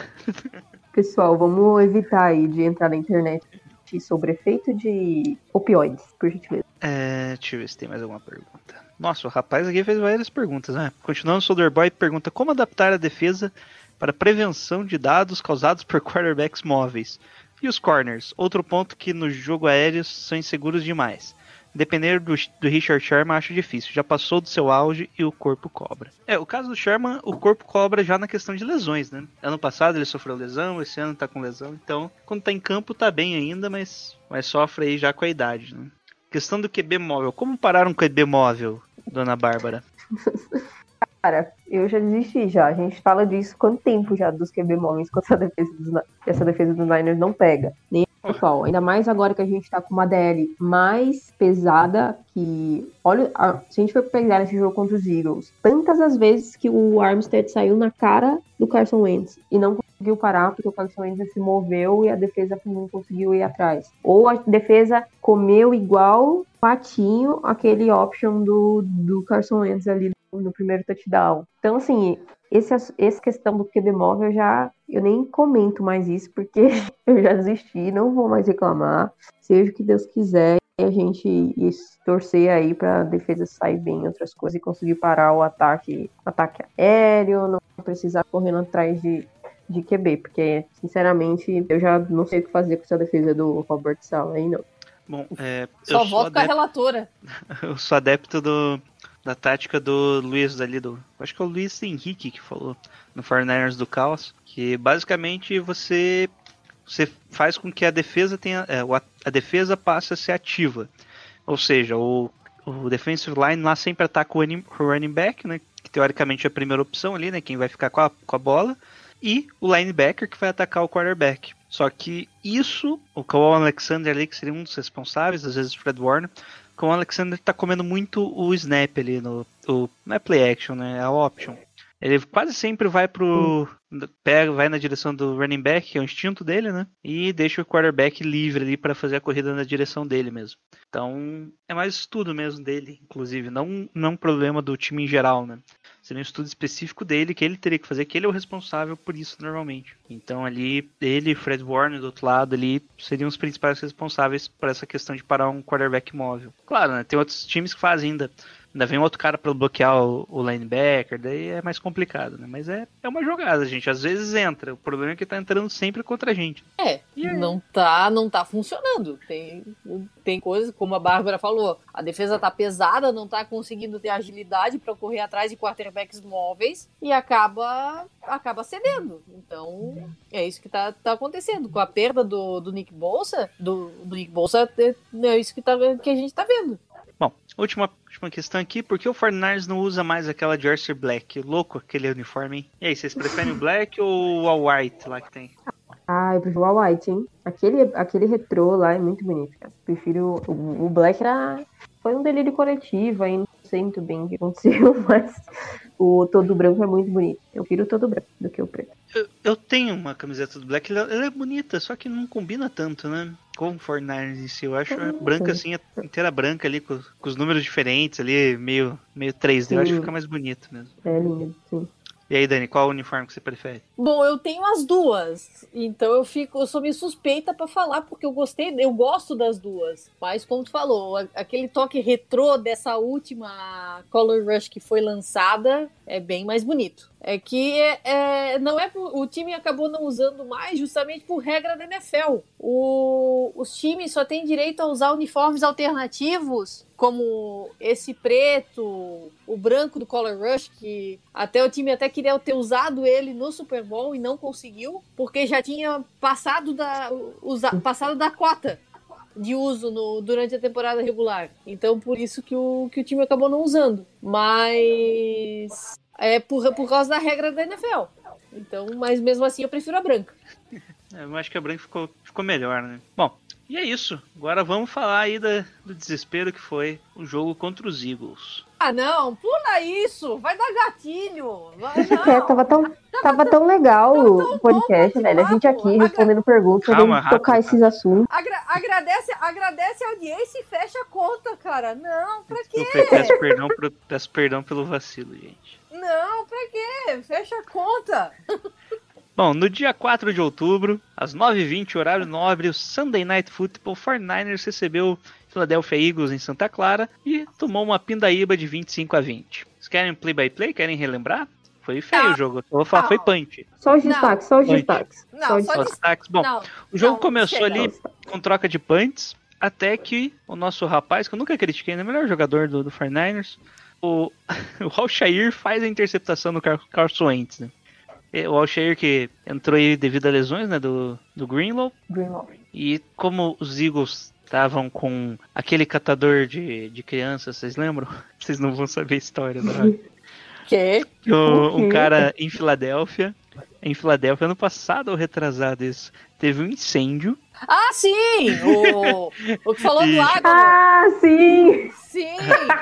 Pessoal, vamos evitar aí de entrar na internet sobre efeito de opioides, por gentileza. É, deixa eu ver se tem mais alguma pergunta. Nossa, o rapaz aqui fez várias perguntas, né? Continuando, o Soldier Boy pergunta como adaptar a defesa para prevenção de dados causados por quarterbacks móveis. E os corners? Outro ponto que no jogo aéreo são inseguros demais. Depender do, do, Richard Sherman, acho difícil. Já passou do seu auge e o corpo cobra. É, o caso do Sherman, o corpo cobra já na questão de lesões, né? Ano passado ele sofreu lesão, esse ano tá com lesão. Então, quando tá em campo, tá bem ainda, mas, mas sofre aí já com a idade, né? Questão do QB móvel. Como parar um QB móvel, dona Bárbara? Cara, eu já desisti já. A gente fala disso quanto tempo já dos QB móveis quando essa defesa dos, essa defesa dos Niners não pega. Nem pessoal, ainda mais agora que a gente tá com uma DL mais pesada que. Olha, se a gente for pegar esse jogo contra os Eagles, tantas as vezes que o Armstead saiu na cara do Carson Wentz e não conseguiu parar porque o Carson Wentz se moveu e a defesa não conseguiu ir atrás. Ou a defesa comeu igual patinho aquele option do, do Carson Wentz ali no primeiro touchdown. Então, assim, esse, essa questão do QB móvel eu já eu nem comento mais isso porque eu já desisti, não vou mais reclamar. Seja o que Deus quiser, a gente torcer aí para a defesa sair bem em outras coisas e conseguir parar o ataque, ataque aéreo, não precisar correndo atrás de, de QB, porque sinceramente eu já não sei o que fazer com essa defesa do Robert Sala aí não. Bom, é, Só volto com a relatora. Eu sou adepto do, da tática do Luiz ali do. Acho que é o Luiz Henrique que falou no 49ers do Caos. Que basicamente você. Você faz com que a defesa tenha. É, a defesa passa a ser ativa. Ou seja, o, o defensive line lá sempre ataca o running, o running back, né? Que teoricamente é a primeira opção ali, né? Quem vai ficar com a, com a bola. E o linebacker que vai atacar o quarterback. Só que isso, o Kawhi Alexander ali, que seria um dos responsáveis, às vezes o Fred Warner, o Kawhi Alexander tá comendo muito o snap ali no. O, não é play action, né? É a option. Ele quase sempre vai pro. Pega, vai na direção do running back, que é o instinto dele, né? E deixa o quarterback livre ali para fazer a corrida na direção dele mesmo. Então, é mais estudo mesmo dele, inclusive, não, não um problema do time em geral, né? Seria um estudo específico dele que ele teria que fazer, que ele é o responsável por isso normalmente. Então ali, ele e Fred Warner do outro lado ali seriam os principais responsáveis por essa questão de parar um quarterback móvel. Claro, né? Tem outros times que fazem ainda Ainda vem outro cara para bloquear o, o, linebacker, daí é mais complicado, né? Mas é, é uma jogada, gente. Às vezes entra. O problema é que tá entrando sempre contra a gente. É, não tá, não tá funcionando. Tem, tem coisas, como a Bárbara falou, a defesa tá pesada, não tá conseguindo ter agilidade para correr atrás de quarterbacks móveis e acaba acaba cedendo. Então, é isso que tá, tá acontecendo. Com a perda do, do Nick Bolsa, do, do Nick Bolsa, é, é isso que, tá, que a gente tá vendo. Bom, última, última questão aqui, por que o Fortnite não usa mais aquela Jersey Black? Louco aquele uniforme, hein? E aí, vocês preferem o Black ou o White lá que tem? Ah, eu prefiro o White, hein? Aquele, aquele retrô lá é muito bonito, cara. Prefiro. O, o Black era. Foi um delírio coletivo, aí sei muito bem o que aconteceu, mas o todo branco é muito bonito. Eu prefiro o todo branco do que o preto. Eu, eu tenho uma camiseta do Black, ela, ela, é bonita, só que não combina tanto, né? Com o Fortnite em si. Eu acho é branca assim, inteira branca ali, com, com, os números diferentes ali, meio, meio 3D. Sim. Eu acho que fica mais bonito mesmo. É lindo, sim. E aí, Dani, qual uniforme que você prefere? Bom, eu tenho as duas. Então eu fico, eu sou meio suspeita para falar, porque eu gostei, eu gosto das duas. Mas como tu falou, aquele toque retrô dessa última Color Rush que foi lançada é bem mais bonito. É que é, é, não é o time acabou não usando mais justamente por regra da NFL. O, os times só têm direito a usar uniformes alternativos como esse preto, o branco do Color Rush, que até o time até queria ter usado ele no Super Bowl e não conseguiu, porque já tinha passado da, usa, passado da cota de uso no, durante a temporada regular. Então, por isso que o, que o time acabou não usando. Mas é por, por causa da regra da NFL. Então, mas mesmo assim eu prefiro a branca. É, eu acho que a branca ficou, ficou melhor, né? Bom, e é isso. Agora vamos falar aí da, do desespero que foi o jogo contra os Eagles. Ah, não, pula isso, vai dar gatilho. Vai, é, tava tão, tava tão legal o podcast, velho. A gente aqui respondendo perguntas, calma, rápido, tocar esses assuntos. Agra agradece, agradece a audiência e fecha a conta, cara. Não, pra quê? peço perdão, peço perdão pelo vacilo, gente. Não, pra quê? Fecha a conta. Bom, no dia 4 de outubro, às 9h20, horário nobre, o Sunday Night Football 49ers recebeu Philadelphia Eagles em Santa Clara e tomou uma pindaíba de 25 a 20. Vocês querem play-by-play? Querem relembrar? Foi feio não. o jogo. Eu vou falar, não. foi punch. Só os destaques, só os destaques. Não, só, os destaques. Bom, não, o jogo começou ali com troca de punts, até que o nosso rapaz, que eu nunca critiquei, é o melhor jogador do, do 49ers, o, o Alshair faz a interceptação no Carson Wentz, né? O Alshair que entrou aí devido a lesões, né, do, do Greenlow. Greenlow. E como os Eagles estavam com aquele catador de, de crianças, vocês lembram? Vocês não vão saber a história, né? que? Um, um cara em Filadélfia, em Filadélfia, ano passado ou retrasado isso, teve um incêndio. Ah, sim! O, o que falou e... do água. Ah, sim! Sim!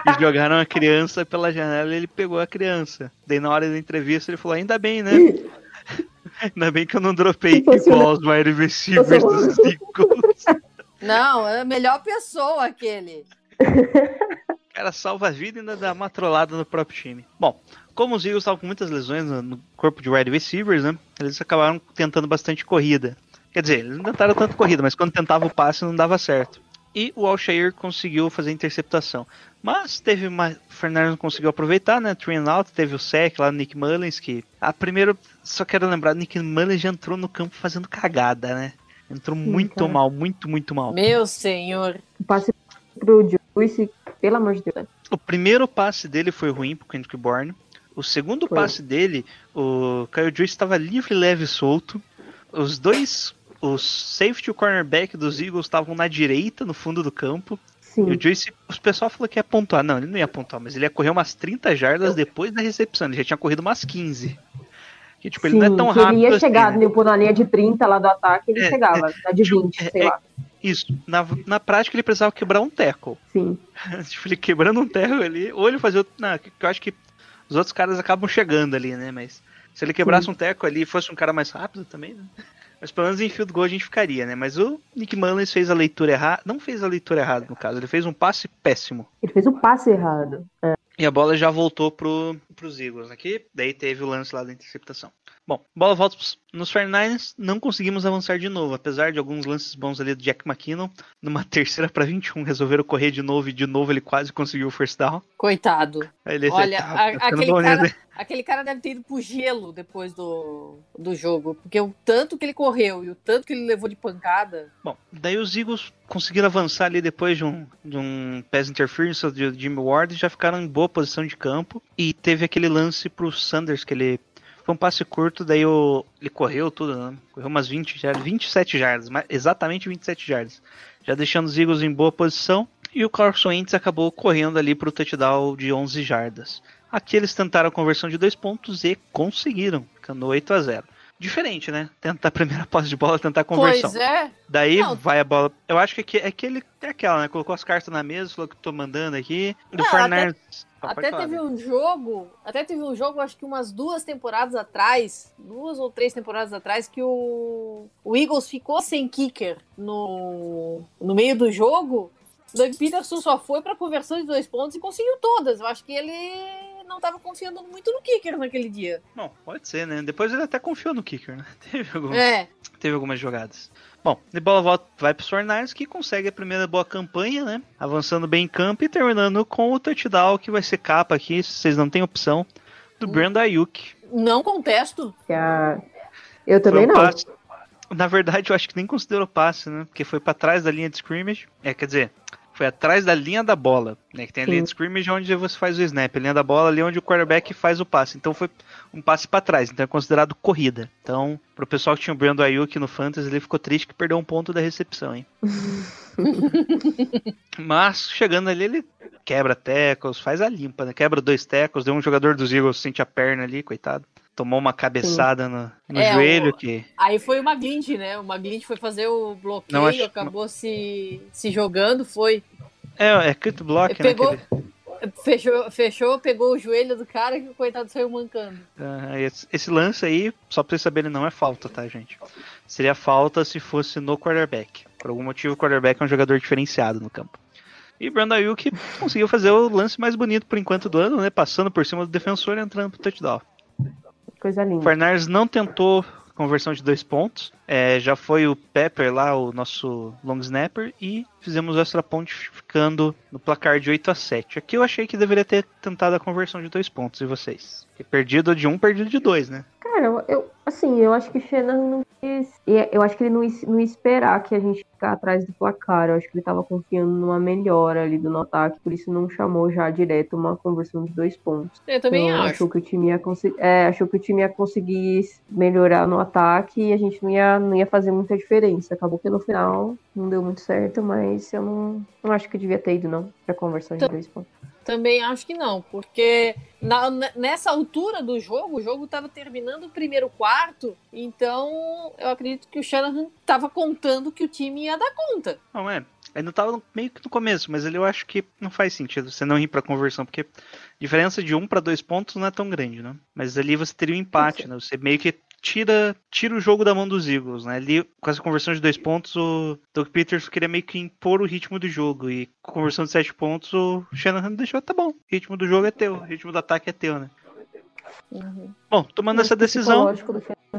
E jogaram a criança pela janela e ele pegou a criança. Daí na hora da entrevista ele falou, ainda bem, né? ainda bem que eu não dropei igual os wide receivers dos Eagles. Não, é a melhor pessoa aquele. O cara salva a vida e ainda dá uma trollada no próprio time. Bom, como os Eagles estavam com muitas lesões no corpo de wide receivers, né? Eles acabaram tentando bastante corrida. Quer dizer, eles não tentaram tanto corrida, mas quando tentava o passe não dava certo. E o Alshair conseguiu fazer a interceptação. Mas teve uma. O Fernando não conseguiu aproveitar, né? Three out, teve o sec lá no Nick Mullins, que. A primeira. Só quero lembrar, o Nick Mullins já entrou no campo fazendo cagada, né? Entrou muito mal, muito, muito mal. Meu senhor. O passe pro Juice, pelo amor de Deus. O primeiro passe dele foi ruim pro Kendrick Bourne. O segundo foi. passe dele, o Kyle Juice estava livre, leve e solto. Os dois o safety e o cornerback dos Eagles estavam na direita, no fundo do campo. Sim. E o Joyce, o pessoal falou que ia pontuar. Não, ele não ia pontuar, mas ele ia correr umas 30 jardas depois da recepção. Ele já tinha corrido umas 15. Que, tipo, ele não é tão rápido Ele ia assim, chegar né? tipo, na linha de 30 lá do ataque, ele É, chegava, na de tipo, 20, é- sei é- lá. Isso. Na, na prática, ele precisava quebrar um tackle. Sim. tipo, ele quebrando um tackle ali, ou ele fazia outro. Não, eu acho que os outros caras acabam chegando ali, né? Mas se ele quebrasse Sim. um tackle ali e fosse um cara mais rápido também, né? Mas pelo menos em field goal a gente ficaria, né? Mas o Nick Mullins fez a leitura errada. Não fez a leitura errada, no caso. Ele fez um passe péssimo. Ele fez o passe errado. E a bola já voltou pro, pros Eagles aqui. Daí teve o lance lá da interceptação. Bom, bola volta nos 49ers. Não conseguimos avançar de novo. Apesar de alguns lances bons ali do Jack McKinnon. Numa terceira para 21, resolveram correr de novo. E de novo ele quase conseguiu o first down. Coitado. Ele Olha, tá- a- tá aquele, cara, aquele cara deve ter ido pro gelo depois do, do jogo. Porque o tanto que ele correu e o tanto que ele levou de pancada. Bom, daí os Eagles conseguiram avançar ali depois de um, de um pass interference de Jimmy Ward e já ficaram em boa posição de campo. E teve aquele lance pro Sanders que ele. Foi um passe curto, daí o, ele correu tudo, né? Correu umas 20 jardas, 27 jardas, exatamente 27 jardas. Já deixando os Eagles em boa posição. E o Carson Wentz acabou correndo ali pro touchdown de 11 jardas. Aqui eles tentaram a conversão de dois pontos e conseguiram, ficando 8 a 0. Diferente, né? Tentar a primeira posse de bola, tentar a conversão. Pois é. Daí Não. vai a bola. Eu acho que é que ele é aquela, né? Colocou as cartas na mesa, falou que tô mandando aqui. Do Não, Fernandes. Ah, Até teve um jogo, até teve um jogo, acho que umas duas temporadas atrás, duas ou três temporadas atrás, que o, o Eagles ficou sem kicker no, no meio do jogo. Doug Peterson só foi pra conversão de dois pontos e conseguiu todas. Eu acho que ele não tava confiando muito no kicker naquele dia. Bom, pode ser, né? Depois ele até confiou no kicker, né? Teve, algum- É, teve algumas jogadas. Bom, de bola volta, vai pro Fornars, que consegue a primeira boa campanha, né? Avançando bem em campo e terminando com o touchdown, que vai ser capa aqui, se vocês não têm opção, do Brandon Ayuk. não contesto. Que a- Eu também um não. passe- Na verdade, eu acho que nem considerou passe, né? Porque foi pra trás da linha de scrimmage. É, quer dizer, foi atrás da linha da bola, né? Que tem a Sim. linha de scrimmage onde você faz o snap. A linha da bola ali onde o quarterback faz o passe. Então foi um passe pra trás, então é considerado corrida. Então, pro pessoal que tinha o Brandon Ayuk no Fantasy, ele ficou triste que perdeu um ponto da recepção, hein? Mas, chegando ali, ele quebra tackles, faz a limpa, né? Quebra dois tackles, deu um jogador dos Eagles, sente a perna ali, coitado. Tomou uma cabeçada no, no É, joelho o- que... Aí foi uma glitch, né? Uma glitch foi fazer o bloqueio, Não, acho- acabou se, se jogando, foi. É, é cut block, Pegou- né? que ele- Fechou, fechou, pegou o joelho do cara que o coitado saiu mancando. Esse, esse lance aí, só pra vocês saberem, não é falta, tá, gente? Seria falta se fosse no quarterback. Por algum motivo, o quarterback é um jogador diferenciado no campo. E Brandon Ayuk conseguiu fazer o lance mais bonito por enquanto do ano, né? Passando por cima do defensor e entrando pro touchdown. Coisa O linda. Fernandes não tentou conversão de dois pontos. É, já foi o Pepper lá, o nosso long snapper, e fizemos o extra point ficando no placar de 8 a 7. Aqui eu achei que deveria ter tentado a conversão de dois pontos, e vocês? Porque perdido de um, perdido de dois, né? Cara, eu, eu- assim, eu acho que o Shannon não quis. e Eu acho que ele não ia, não ia esperar que a gente ficar atrás do placar. Eu acho que ele tava confiando numa melhora ali do no ataque, por isso não chamou já direto uma conversão de dois pontos. Eu também Então, acho. Achou que o time ia. É, achou que o time ia conseguir melhorar no ataque e a gente não ia, não ia fazer muita diferença. Acabou que no final não deu muito certo, mas eu não, não acho que devia ter ido, não, pra conversão de dois pontos. Também acho que não, porque na- nessa altura do jogo, o jogo estava terminando o primeiro quarto, então eu acredito que o Shanahan estava contando que o time ia dar conta. Não, é. Ainda tava no- meio que no começo, mas ali eu acho que não faz sentido você não ir pra conversão, porque a diferença de um pra dois pontos não é tão grande, né? Mas ali você teria um empate, né? Você meio que tira, tira o jogo da mão dos Eagles, né? Ali, com essa conversão de dois pontos, o Doug Peters queria meio que impor o ritmo do jogo. E com a conversão de sete pontos, o Shanahan deixou, tá bom, o ritmo do jogo é teu, o ritmo do ataque é teu, né? Bom, tomando essa decisão.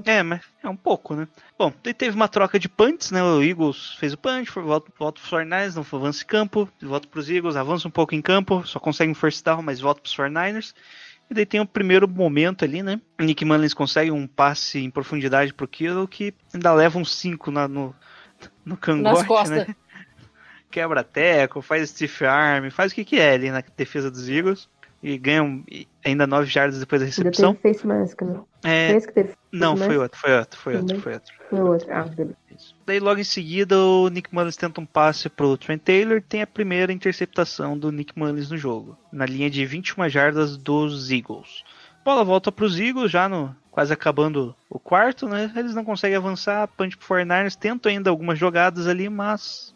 É, mas é um pouco, né? Bom, daí teve uma troca de punts, né? O Eagles fez o punch, foi- volta, volta pros 49ers, não avança em campo, volta pros Eagles, avança um pouco em campo, só consegue um first down, mas volta pros 49ers. E daí tem o primeiro momento ali, né? Nick Mullins consegue um passe em profundidade pro Kittle que ainda leva uns 5 no, no cangote, né? Quebra teco, faz stiff arm, faz o que que é ali na defesa dos Eagles. E ganham ainda 9 jardas depois da Ainda recepção. teve face mask, né? É, Foi esse que teve não, foi outro, foi outro, foi outro, foi outro. Foi outro. Ah, beleza. Daí logo em seguida o Nick Mullins tenta um passe pro Trent Taylor, tem a primeira interceptação do Nick Mullins no jogo, na linha de 21 jardas dos Eagles. Bola volta pros Eagles já no quase acabando o quarto, né? Eles não conseguem avançar, punch pro 49ers, tentam ainda algumas jogadas ali, mas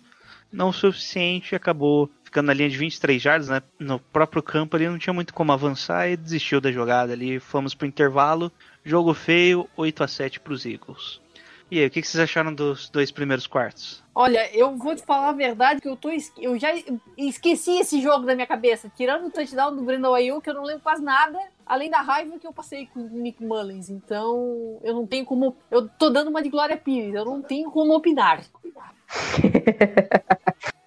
não o suficiente, acabou ficando na linha de 23 jardas, né? No próprio campo ali não tinha muito como avançar e desistiu da jogada ali. Fomos pro intervalo, jogo feio, 8 a 7 pros Eagles. E aí, o que vocês acharam dos dois primeiros quartos? Olha, eu vou te falar a verdade que eu tô eu já esqueci esse jogo da minha cabeça. Tirando o touchdown do Brandon Ayuk, eu não lembro quase nada, além da raiva que eu passei com o Nick Mullins. Então, eu não tenho como, eu tô dando uma de Glória Pires, eu não tenho como opinar.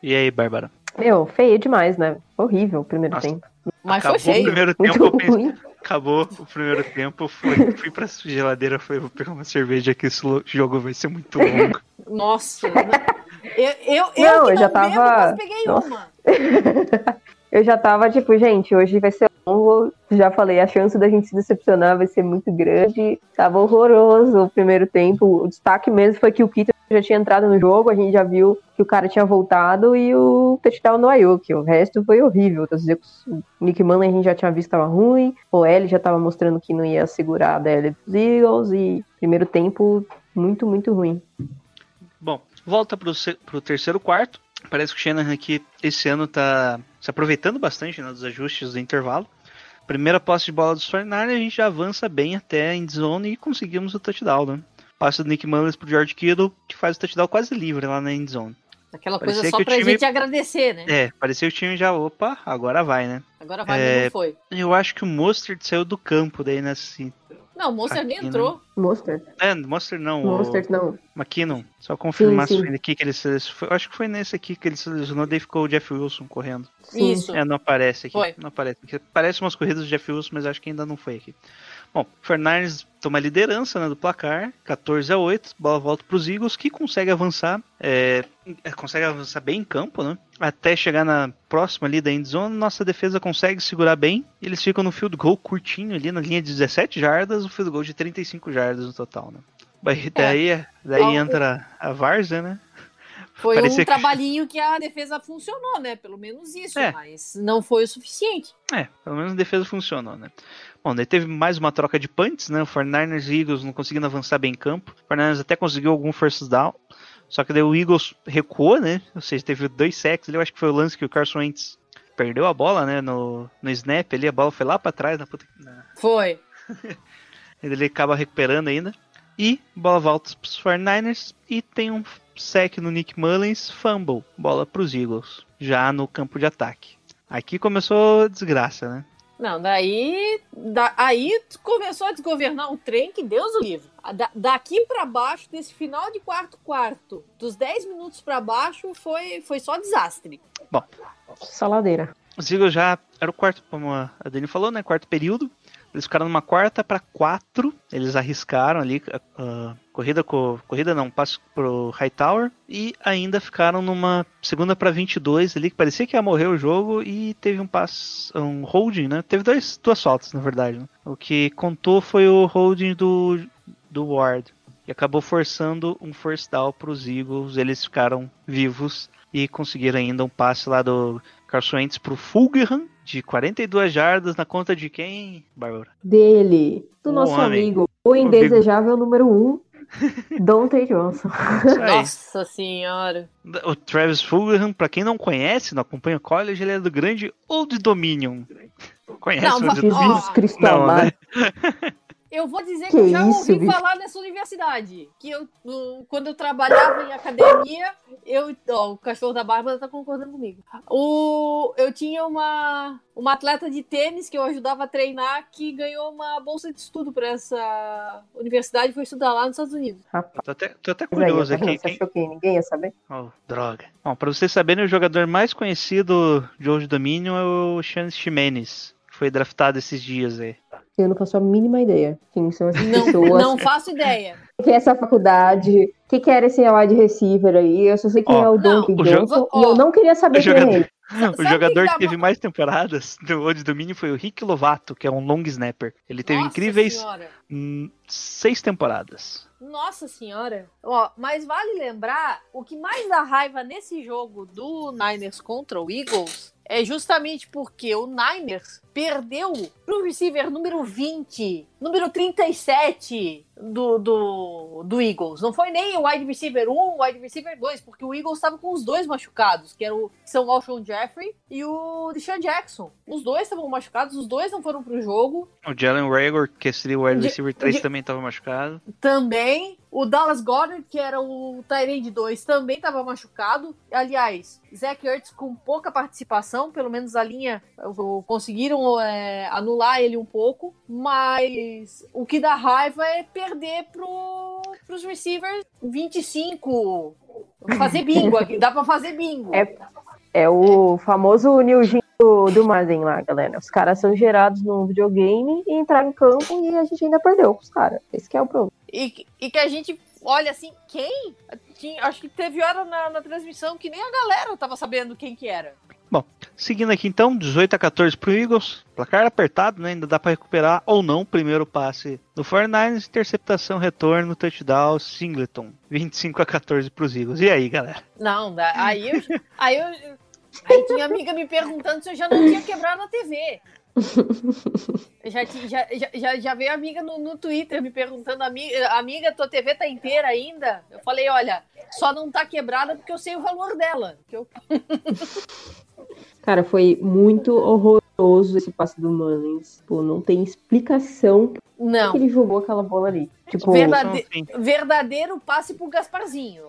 E aí, Bárbara? Meu, feio demais, né? Horrível o primeiro Nossa. tempo. Mas Acabou foi o feio. primeiro tempo, eu Muito pensei, ruim. acabou o primeiro tempo, fui, fui pra geladeira, falei, vou pegar uma cerveja que esse jogo vai ser muito longo. Nossa. né? eu, eu, eu, Não, que eu já não bebo, tava- quase peguei Nossa. uma. Eu já tava tipo, gente, hoje vai ser. Já falei, a chance da gente se decepcionar vai ser muito grande. Tava horroroso o primeiro tempo. O destaque mesmo foi que o Keaton já tinha entrado no jogo, a gente já viu que o cara tinha voltado e o touchdown no Ayuk. O resto foi horrível. O Nick Manley a gente já tinha visto que tava ruim. O L já tava mostrando que não ia segurar a DL dos Eagles. E primeiro tempo, muito, muito ruim. Bom, volta se- pro terceiro quarto. Parece que o Shanahan aqui esse ano tá se aproveitando bastante né, dos ajustes do intervalo. Primeira posse de bola dos 49ers, a gente já avança bem até a endzone e conseguimos o touchdown, né? Passe do Nick Mullins pro George Kittle, que faz o touchdown quase livre lá na endzone. Aquela Parecia coisa só que pra time- gente agradecer, né? É, parecia o time já, opa, agora vai, né? Agora vai, É, não foi. Eu acho que o Mostert saiu do campo daí nesse... Não, o Monster nem né? entrou. Monster. É, Monster não, Monster, o não. McKinnon. Só confirmar Sim, se sim. foi aqui que ele selecionou. Acho que foi nesse aqui que ele selecionou, daí ficou o Jeff Wilson correndo. Sim. Isso. É, não aparece aqui. Foi. Não aparece aqui. Parece umas corridas do Jeff Wilson, mas acho que ainda não foi aqui. Bom, Fernandes toma a liderança né, do placar, 14 a 8, bola volta para os Eagles, que consegue avançar, é, é, consegue avançar bem em campo, né? Até chegar na próxima ali da endzone, nossa defesa consegue segurar bem, e eles ficam no field goal curtinho ali, na linha de 17 jardas, o field goal de 35 jardas no total, né? Daí, daí, daí Al- entra a Varza, né? Foi Parecia um que- trabalhinho que a defesa funcionou, né? Pelo menos isso, É. mas não foi o suficiente. É, pelo menos a defesa funcionou, né? Bom, daí teve mais uma troca de punts, né? O 49ers e Eagles não conseguindo avançar bem em campo. O 49ers até conseguiu algum first down. Só que daí o Eagles recuou, né? Ou seja, teve dois sacks ali. Eu acho que foi o lance que o Carson Wentz perdeu a bola, né? No, no snap ali. A bola foi lá pra trás. Na puta... na- Foi. Ele acaba recuperando ainda. E bola volta pros 49ers. E tem um sec no Nick Mullins. Fumble. Bola pros Eagles. Já no campo de ataque. Aqui começou a desgraça, né? Não, daí. Da, aí começou a desgovernar um trem que Deus o livre. Da- daqui pra baixo, desse final de quarto quarto, dos 10 minutos pra baixo, foi, foi só desastre. Saladeira. Os Eagles já era o quarto, como a Dani falou, né? Quarto período. Eles ficaram numa quarta para quatro. Eles arriscaram ali a corrida com corrida não, passo pro Hightower e ainda ficaram numa segunda para 22 ali que parecia que ia morrer o jogo e teve um passo, um holding, né? Teve dois duas faltas, na verdade. né? O que contou foi o holding do do Ward e acabou forçando um first down para os Eagles. Eles ficaram vivos e conseguiram ainda um passe lá do Carson Wentz pro Fulgham de 42 jardas na conta de quem, Bárbara? Dele. Do O nosso homem. amigo. O indesejável número um. Dante Johnson. Nossa senhora. O Travis Fulgham, pra quem não conhece, não acompanha o college, ele é do grande Old Dominion. Conhece Não, o Old Dominion? Jesus Cristo Não, né? Eu vou dizer que, Que eu já isso, ouvi bicho? falar nessa universidade. Que eu, quando eu trabalhava em academia, eu. Ó, o cachorro da Bárbara tá concordando comigo. O, eu tinha uma, uma atleta de tênis que eu ajudava a treinar que ganhou uma bolsa de estudo para essa universidade e foi estudar lá nos Estados Unidos. Rapaz, Tô até, tô até aí, curioso tá aqui. Você Quem... achou que ninguém ia saber? Oh, droga. Bom, pra vocês saberem, o jogador mais conhecido de Old Dominion é o Chance Ximenes, foi draftado esses dias aí. Eu não faço a mínima ideia quem são essas Não, pessoas. não faço ideia. O que é essa faculdade? O que, que era esse wide receiver aí? Eu só sei quem Ó, é o jogo- Johnson. e eu não queria saber o quem é jogador- ele. O jogador que teve mais temporadas do Old Domínio foi o Rick Lovato, que é um long snapper. Ele teve Nossa incríveis Senhora. hum, seis temporadas. Nossa senhora. Ó, mas vale lembrar, o que mais dá raiva nesse jogo do Niners contra o Eagles é justamente porque o Niners perdeu pro receiver número 20, número 37 do, do, do Eagles. Não foi nem o wide receiver 1, o wide receiver 2, porque o Eagles estava com os dois machucados, que eram o São Alshon Jeffrey e o Deshaun Jackson. Os dois estavam machucados, os dois não foram pro jogo. O Jalen Rager, que seria o wide De- receiver 3, de- também estava machucado. Também. O Dallas Goddard, que era o Tyrande 2, também estava machucado. Aliás, Zach Ertz com pouca participação, pelo menos a linha conseguiram é, anular ele um pouco. Mas o que dá raiva é perder pro, pros receivers 25. Fazer bingo aqui, dá pra fazer bingo. É, é o famoso New Gen do, do Madden lá, galera. Os caras são gerados no videogame e entraram em campo e a gente ainda perdeu os caras. Esse é o problema. E, e que a gente olha assim, quem? Tinha- acho que teve hora na, na transmissão que nem a galera tava sabendo quem que era. Seguindo aqui então, 18 a 14 pro Eagles. Placar apertado, né? Ainda dá pra recuperar ou não o primeiro passe do 49ers. Interceptação, retorno, touchdown, Singleton. 25 a 14 pros Eagles. E aí, galera? Não, aí eu, aí eu. Aí tinha amiga me perguntando se eu já não tinha quebrado a TV. Já, já, já, já, veio amiga no, no Twitter me perguntando, amiga, amiga, tua TV tá inteira ainda? Eu falei, olha, só não tá quebrada porque eu sei o valor dela. Eu- Cara, foi muito horroroso esse passe do Mullins. Pô, não tem explicação por que Não, ele jogou aquela bola ali. Tipo, Verdade- verdadeiro passe pro Gasparzinho.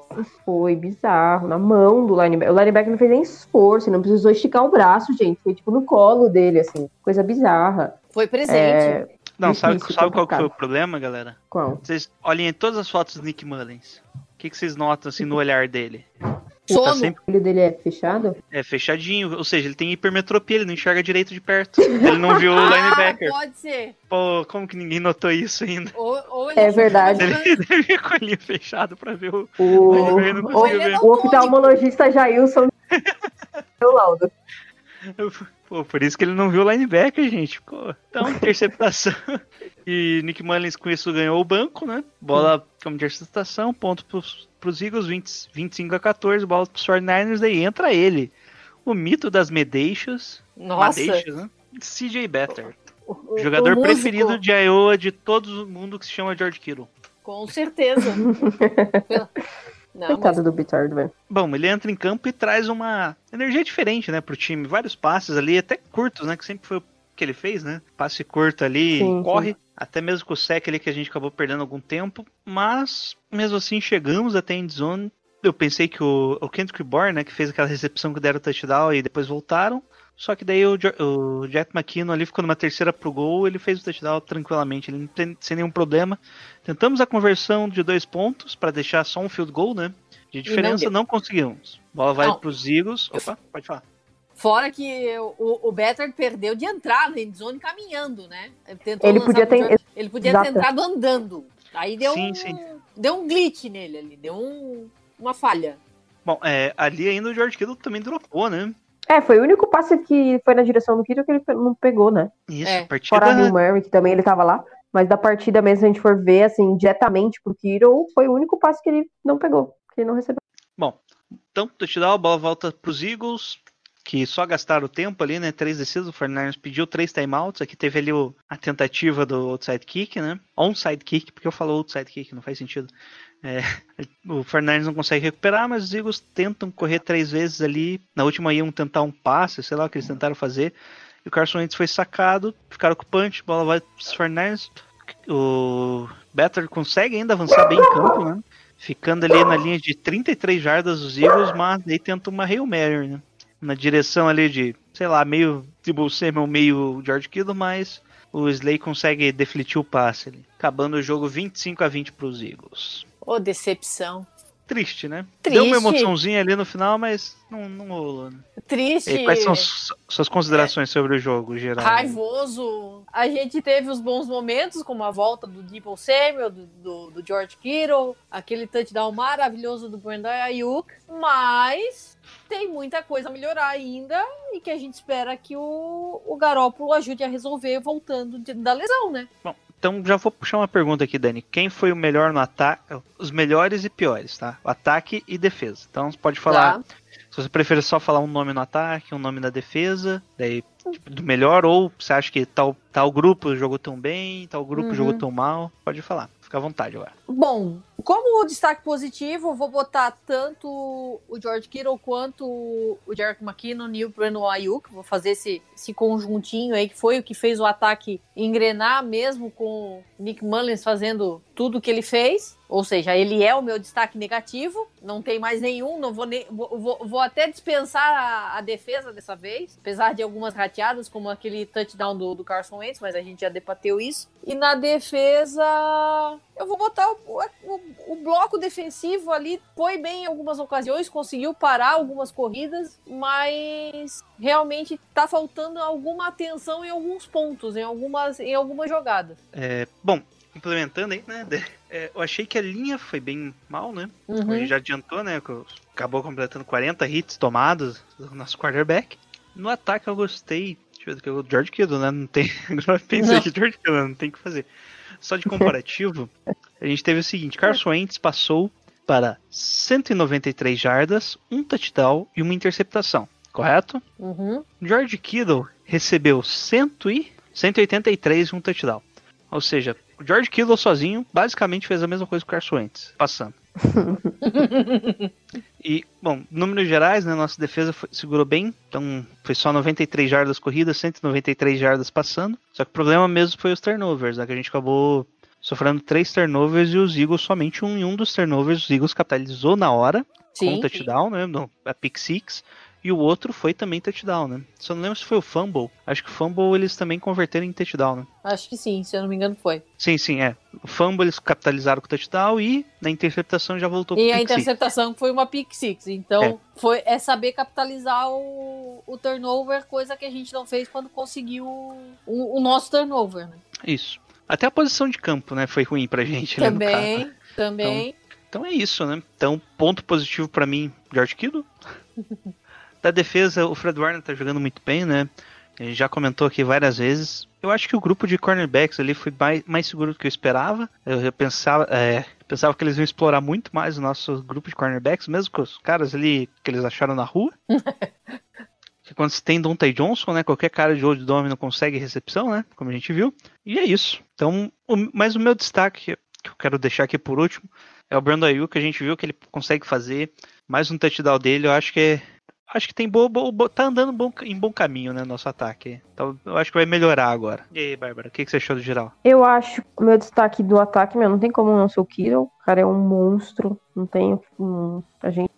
foi bizarro. Na mão do linebacker. O linebacker não fez nem esforço, não precisou esticar o braço, gente. Foi tipo no colo dele, assim. Coisa bizarra. Foi presente. É, Não, sabe, sabe qual que foi o problema, galera? qual? Vocês olhem em todas as fotos do Nick Mullins. O que, que vocês notam assim no olhar dele? Sono. Tá sempre O olho dele é fechado? é, fechadinho, ou seja, ele tem hipermetropia, ele não enxerga direito de perto. Ele não viu o Ah, linebacker. pode ser. Pô, como que ninguém notou isso ainda? Ou, ou ele É verdade. Ele devia com o olhinho fechado pra ver o. O, o, é ver. o oftalmologista Jailson deu laudo. Pô, por isso que ele não viu o linebacker, gente. Pô, então, interceptação. E Nick Mullins com isso ganhou o banco, né? Bola como interceptação, ponto pros, pros Eagles, 20, 25 a 14, bola pros 49ers, daí entra ele. O mito das medeixas. Nossa. Madeixas, né? CJ Better. o- o- Jogador o preferido de Iowa de todo mundo que se chama George Kittle. Com certeza. Não, mas Coitado do Bitard, velho. Bom, ele entra em campo e traz uma energia diferente, né, pro time. Vários passes ali, até curtos, né, que sempre foi o que ele fez, né? Passe curto ali, Sim, corre. Até mesmo com o sec ali que a gente acabou perdendo algum tempo. Mas, mesmo assim, chegamos até em zone. Eu pensei que o, o Kendrick Bourne, né, que fez aquela recepção que deram o touchdown e depois voltaram. Só que daí o, o Jet McKinnon ali ficou numa terceira pro gol, ele fez o touchdown tranquilamente, ele não tem, sem nenhum problema. Tentamos a conversão de dois pontos para deixar só um field goal, né? De diferença, deu. não, conseguimos. Bola vai Não. pros Eagles. Opa, pode falar. Fora que o, o Better perdeu de entrar na endzone caminhando, né? Tentou Ele lançar podia ter- George- ele podia ter entrado andando. Aí deu Sim, um, sim. deu um glitch nele ali, deu um- uma falha. Bom, é, ali ainda o George Kittle também dropou, né? É, foi o único passe que foi na direção do Kiro que ele não pegou, né? Isso, É. partida. Fora Hill Murray, que também ele tava lá. Mas da partida mesmo, se a gente for ver, assim, diretamente pro Kiro, foi o único passe que ele não pegou, que ele não recebeu. Bom, então, touchdown, a bola volta pros Eagles, que só gastaram tempo ali, né? Três descidas, o Fernandes pediu três timeouts, aqui teve ali o- a tentativa do outside kick, né? Onside kick, porque eu falo outside kick, não faz sentido. É, o Fernandes não consegue recuperar, mas os Eagles tentam correr três vezes ali. Na última iam tentar um passe, sei lá o que eles tentaram fazer. E o Carson Wentz foi sacado, ficaram com o punch, bola vai pros Fernandes. O Better consegue ainda avançar bem em campo, né? Ficando ali na linha de 33 jardas dos Eagles, mas aí tenta uma Hail Mary, né? Na direção ali de, sei lá, meio Debo Samuel, meio George Kittle, mas o Slay consegue defletir o passe ali. Acabando o jogo 25 a 20 para os Eagles. Ô, decepção. Triste, né? Triste. Deu uma emoçãozinha ali no final, mas não, não rolou. Né? Triste. E quais são su- suas considerações sobre o jogo, geral? raivoso. A gente teve os bons momentos, como a volta do Debo Samuel, do, do, do George Kittle, aquele touchdown maravilhoso do Brandon Ayuk, mas tem muita coisa a melhorar ainda e que a gente espera que o, o Garópolo ajude a resolver voltando de- da lesão, né? Então já vou puxar uma pergunta aqui, Dani. Quem foi o melhor no ataque? Os melhores e piores, tá? O ataque e defesa. Então você pode falar. Tá? Se você prefere só falar um nome no ataque, um nome na defesa, daí tipo, do melhor, ou você acha que tal, tal grupo jogou tão bem, tal grupo Uhum. jogou tão mal, pode falar. Fica à vontade agora. Bom, como destaque positivo, vou botar tanto o George Kittle quanto o Jerick McKinnon e o Brandon Ayuk. Vou fazer esse, esse conjuntinho aí, que foi o que fez o ataque engrenar, mesmo com Nick Mullins fazendo tudo o que ele fez. Ou seja, ele é o meu destaque negativo, não tem mais nenhum, não vou, vou, vou, vou até dispensar a, a defesa dessa vez, apesar de algumas rateadas, como aquele touchdown do, do Carson Wentz, mas a gente já debateu isso. E na defesa, eu vou botar o, o, o bloco defensivo ali, foi bem em algumas ocasiões, conseguiu parar algumas corridas, mas realmente tá faltando alguma atenção em alguns pontos, em algumas, em algumas jogadas. É, bom, implementando aí, né? é, eu achei que a linha foi bem mal, né? Uhum. A gente já adiantou, né? Acabou completando 40 hits tomados do nosso quarterback. No ataque eu gostei. Que o George Kittle, né? Não tem. Agora pensei que George Kittle, né, não tem o que fazer. Só de comparativo, a gente teve o seguinte: Carson Wentz passou para 193 jardas, um touchdown e uma interceptação, correto? Uhum. George Kittle recebeu 100 e 183 e um touchdown. Ou seja, o George Kittle sozinho basicamente fez a mesma coisa que o Carson Wentz, passando. e, bom, números gerais, né, nossa defesa foi- segurou bem, então foi só 93 jardas corridas, 193 jardas passando. Só que o problema mesmo foi os turnovers, né, que a gente acabou sofrendo três turnovers e os Eagles somente um em um dos turnovers, os Eagles capitalizou na hora, com Sim. um touchdown, né, no, a pick six, e o outro foi também touchdown, né. Só não lembro se foi o fumble, acho que o fumble eles também converteram em touchdown, né. Acho que sim, se eu não me engano foi. Sim, sim, é. O fumble eles capitalizaram com o touchdown e na interceptação já voltou E a six. interceptação foi uma pick six. Então, É. foi, é saber capitalizar o, o turnover, coisa que a gente não fez quando conseguiu o, o nosso turnover. Né? Isso. Até a posição de campo, né, foi ruim pra gente, né, no caso. Também, também. Então é isso, né? Então, ponto positivo pra mim, George Kittle. da defesa, o Fred Warner tá jogando muito bem, né? A gente já comentou aqui várias vezes. Eu acho que o grupo de cornerbacks ali foi mais, mais seguro do que eu esperava. Eu, eu pensava, é, pensava que eles iam explorar muito mais o nosso grupo de cornerbacks, mesmo com os caras ali que eles acharam na rua. que quando você tem Dante Johnson, né? Qualquer cara de old domino consegue recepção, né? Como a gente viu. E é isso. Então, o, mas o meu destaque, que eu quero deixar aqui por último, é o Brandon Ayuk, que a gente viu que ele consegue fazer. Mais um touchdown dele, eu acho que é. Acho que tem tá andando bom- em bom caminho, né, nosso ataque. Então, eu acho que vai melhorar agora. E aí, Bárbara, o que, que você achou do geral? Eu acho o meu destaque do ataque, meu, não tem como não ser o Kittle. O cara é um monstro. Não tem. hum, a gente.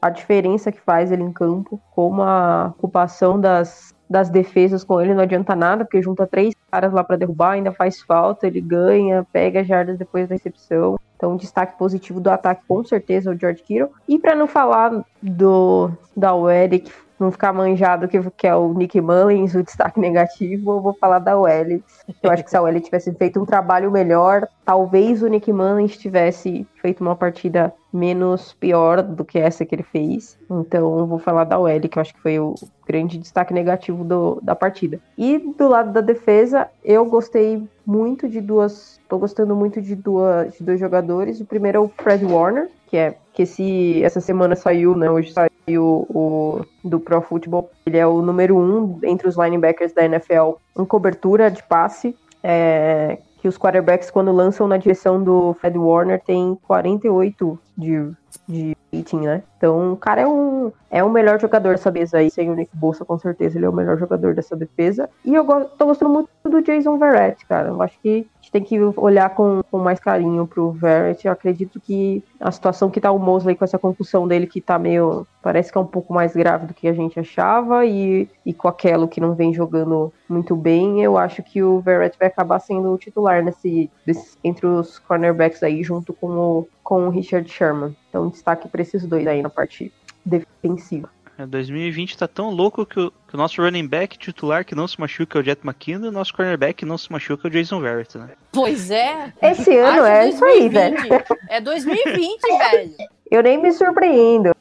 A diferença que faz ele em campo, como a ocupação das, das defesas com ele não adianta nada, porque junta três caras lá pra derrubar, ainda faz falta, ele ganha, pega as jardas depois da recepção. Então, destaque positivo do ataque, com certeza, é o George Kittle. E pra não falar do da OL, que não ficar manjado que, que é o Nick Mullins, o destaque negativo, eu vou falar da OL. Eu acho que se a OL tivesse feito um trabalho melhor, talvez o Nick Mullins tivesse feito uma partida menos pior do que essa que ele fez. Então, eu vou falar da OL, que eu acho que foi o grande destaque negativo do, da partida. E do lado da defesa, eu gostei muito de duas. Tô gostando muito de, duas, de dois jogadores. O primeiro é o Fred Warner, que é que esse, essa semana saiu, né? Hoje saiu o do Pro Football. Ele é o número um entre os linebackers da NFL em cobertura de passe. É, que os quarterbacks, quando lançam na direção do Fred Warner, tem 48 de, de rating, né? Então, o cara é um, é o melhor jogador dessa mesa aí, sem o Nick Bolsa, com certeza ele é o melhor jogador dessa defesa. E eu go- tô gostando muito do Jason Verrett, cara. Eu acho que gente tem que olhar com, com mais carinho pro Verrett. Eu acredito que a situação que tá o Mosley com essa concussão dele, que tá meio. Parece que é um pouco mais grave do que a gente achava, e, e com aquilo que não vem jogando muito bem, eu acho que o Verrett vai acabar sendo o titular nesse, desse- entre os cornerbacks aí, junto com o, com o Richard Sherman. Então, destaque para esses dois aí na parte defensiva. É, 2020 tá tão louco que o, que o nosso running back titular que não se machuca é o Jet McKinnon e o nosso cornerback que não se machuca é o Jason Verrett, né? Pois é. Esse ano é isso aí, 2020. velho. É 2020, velho. Eu nem me surpreendo.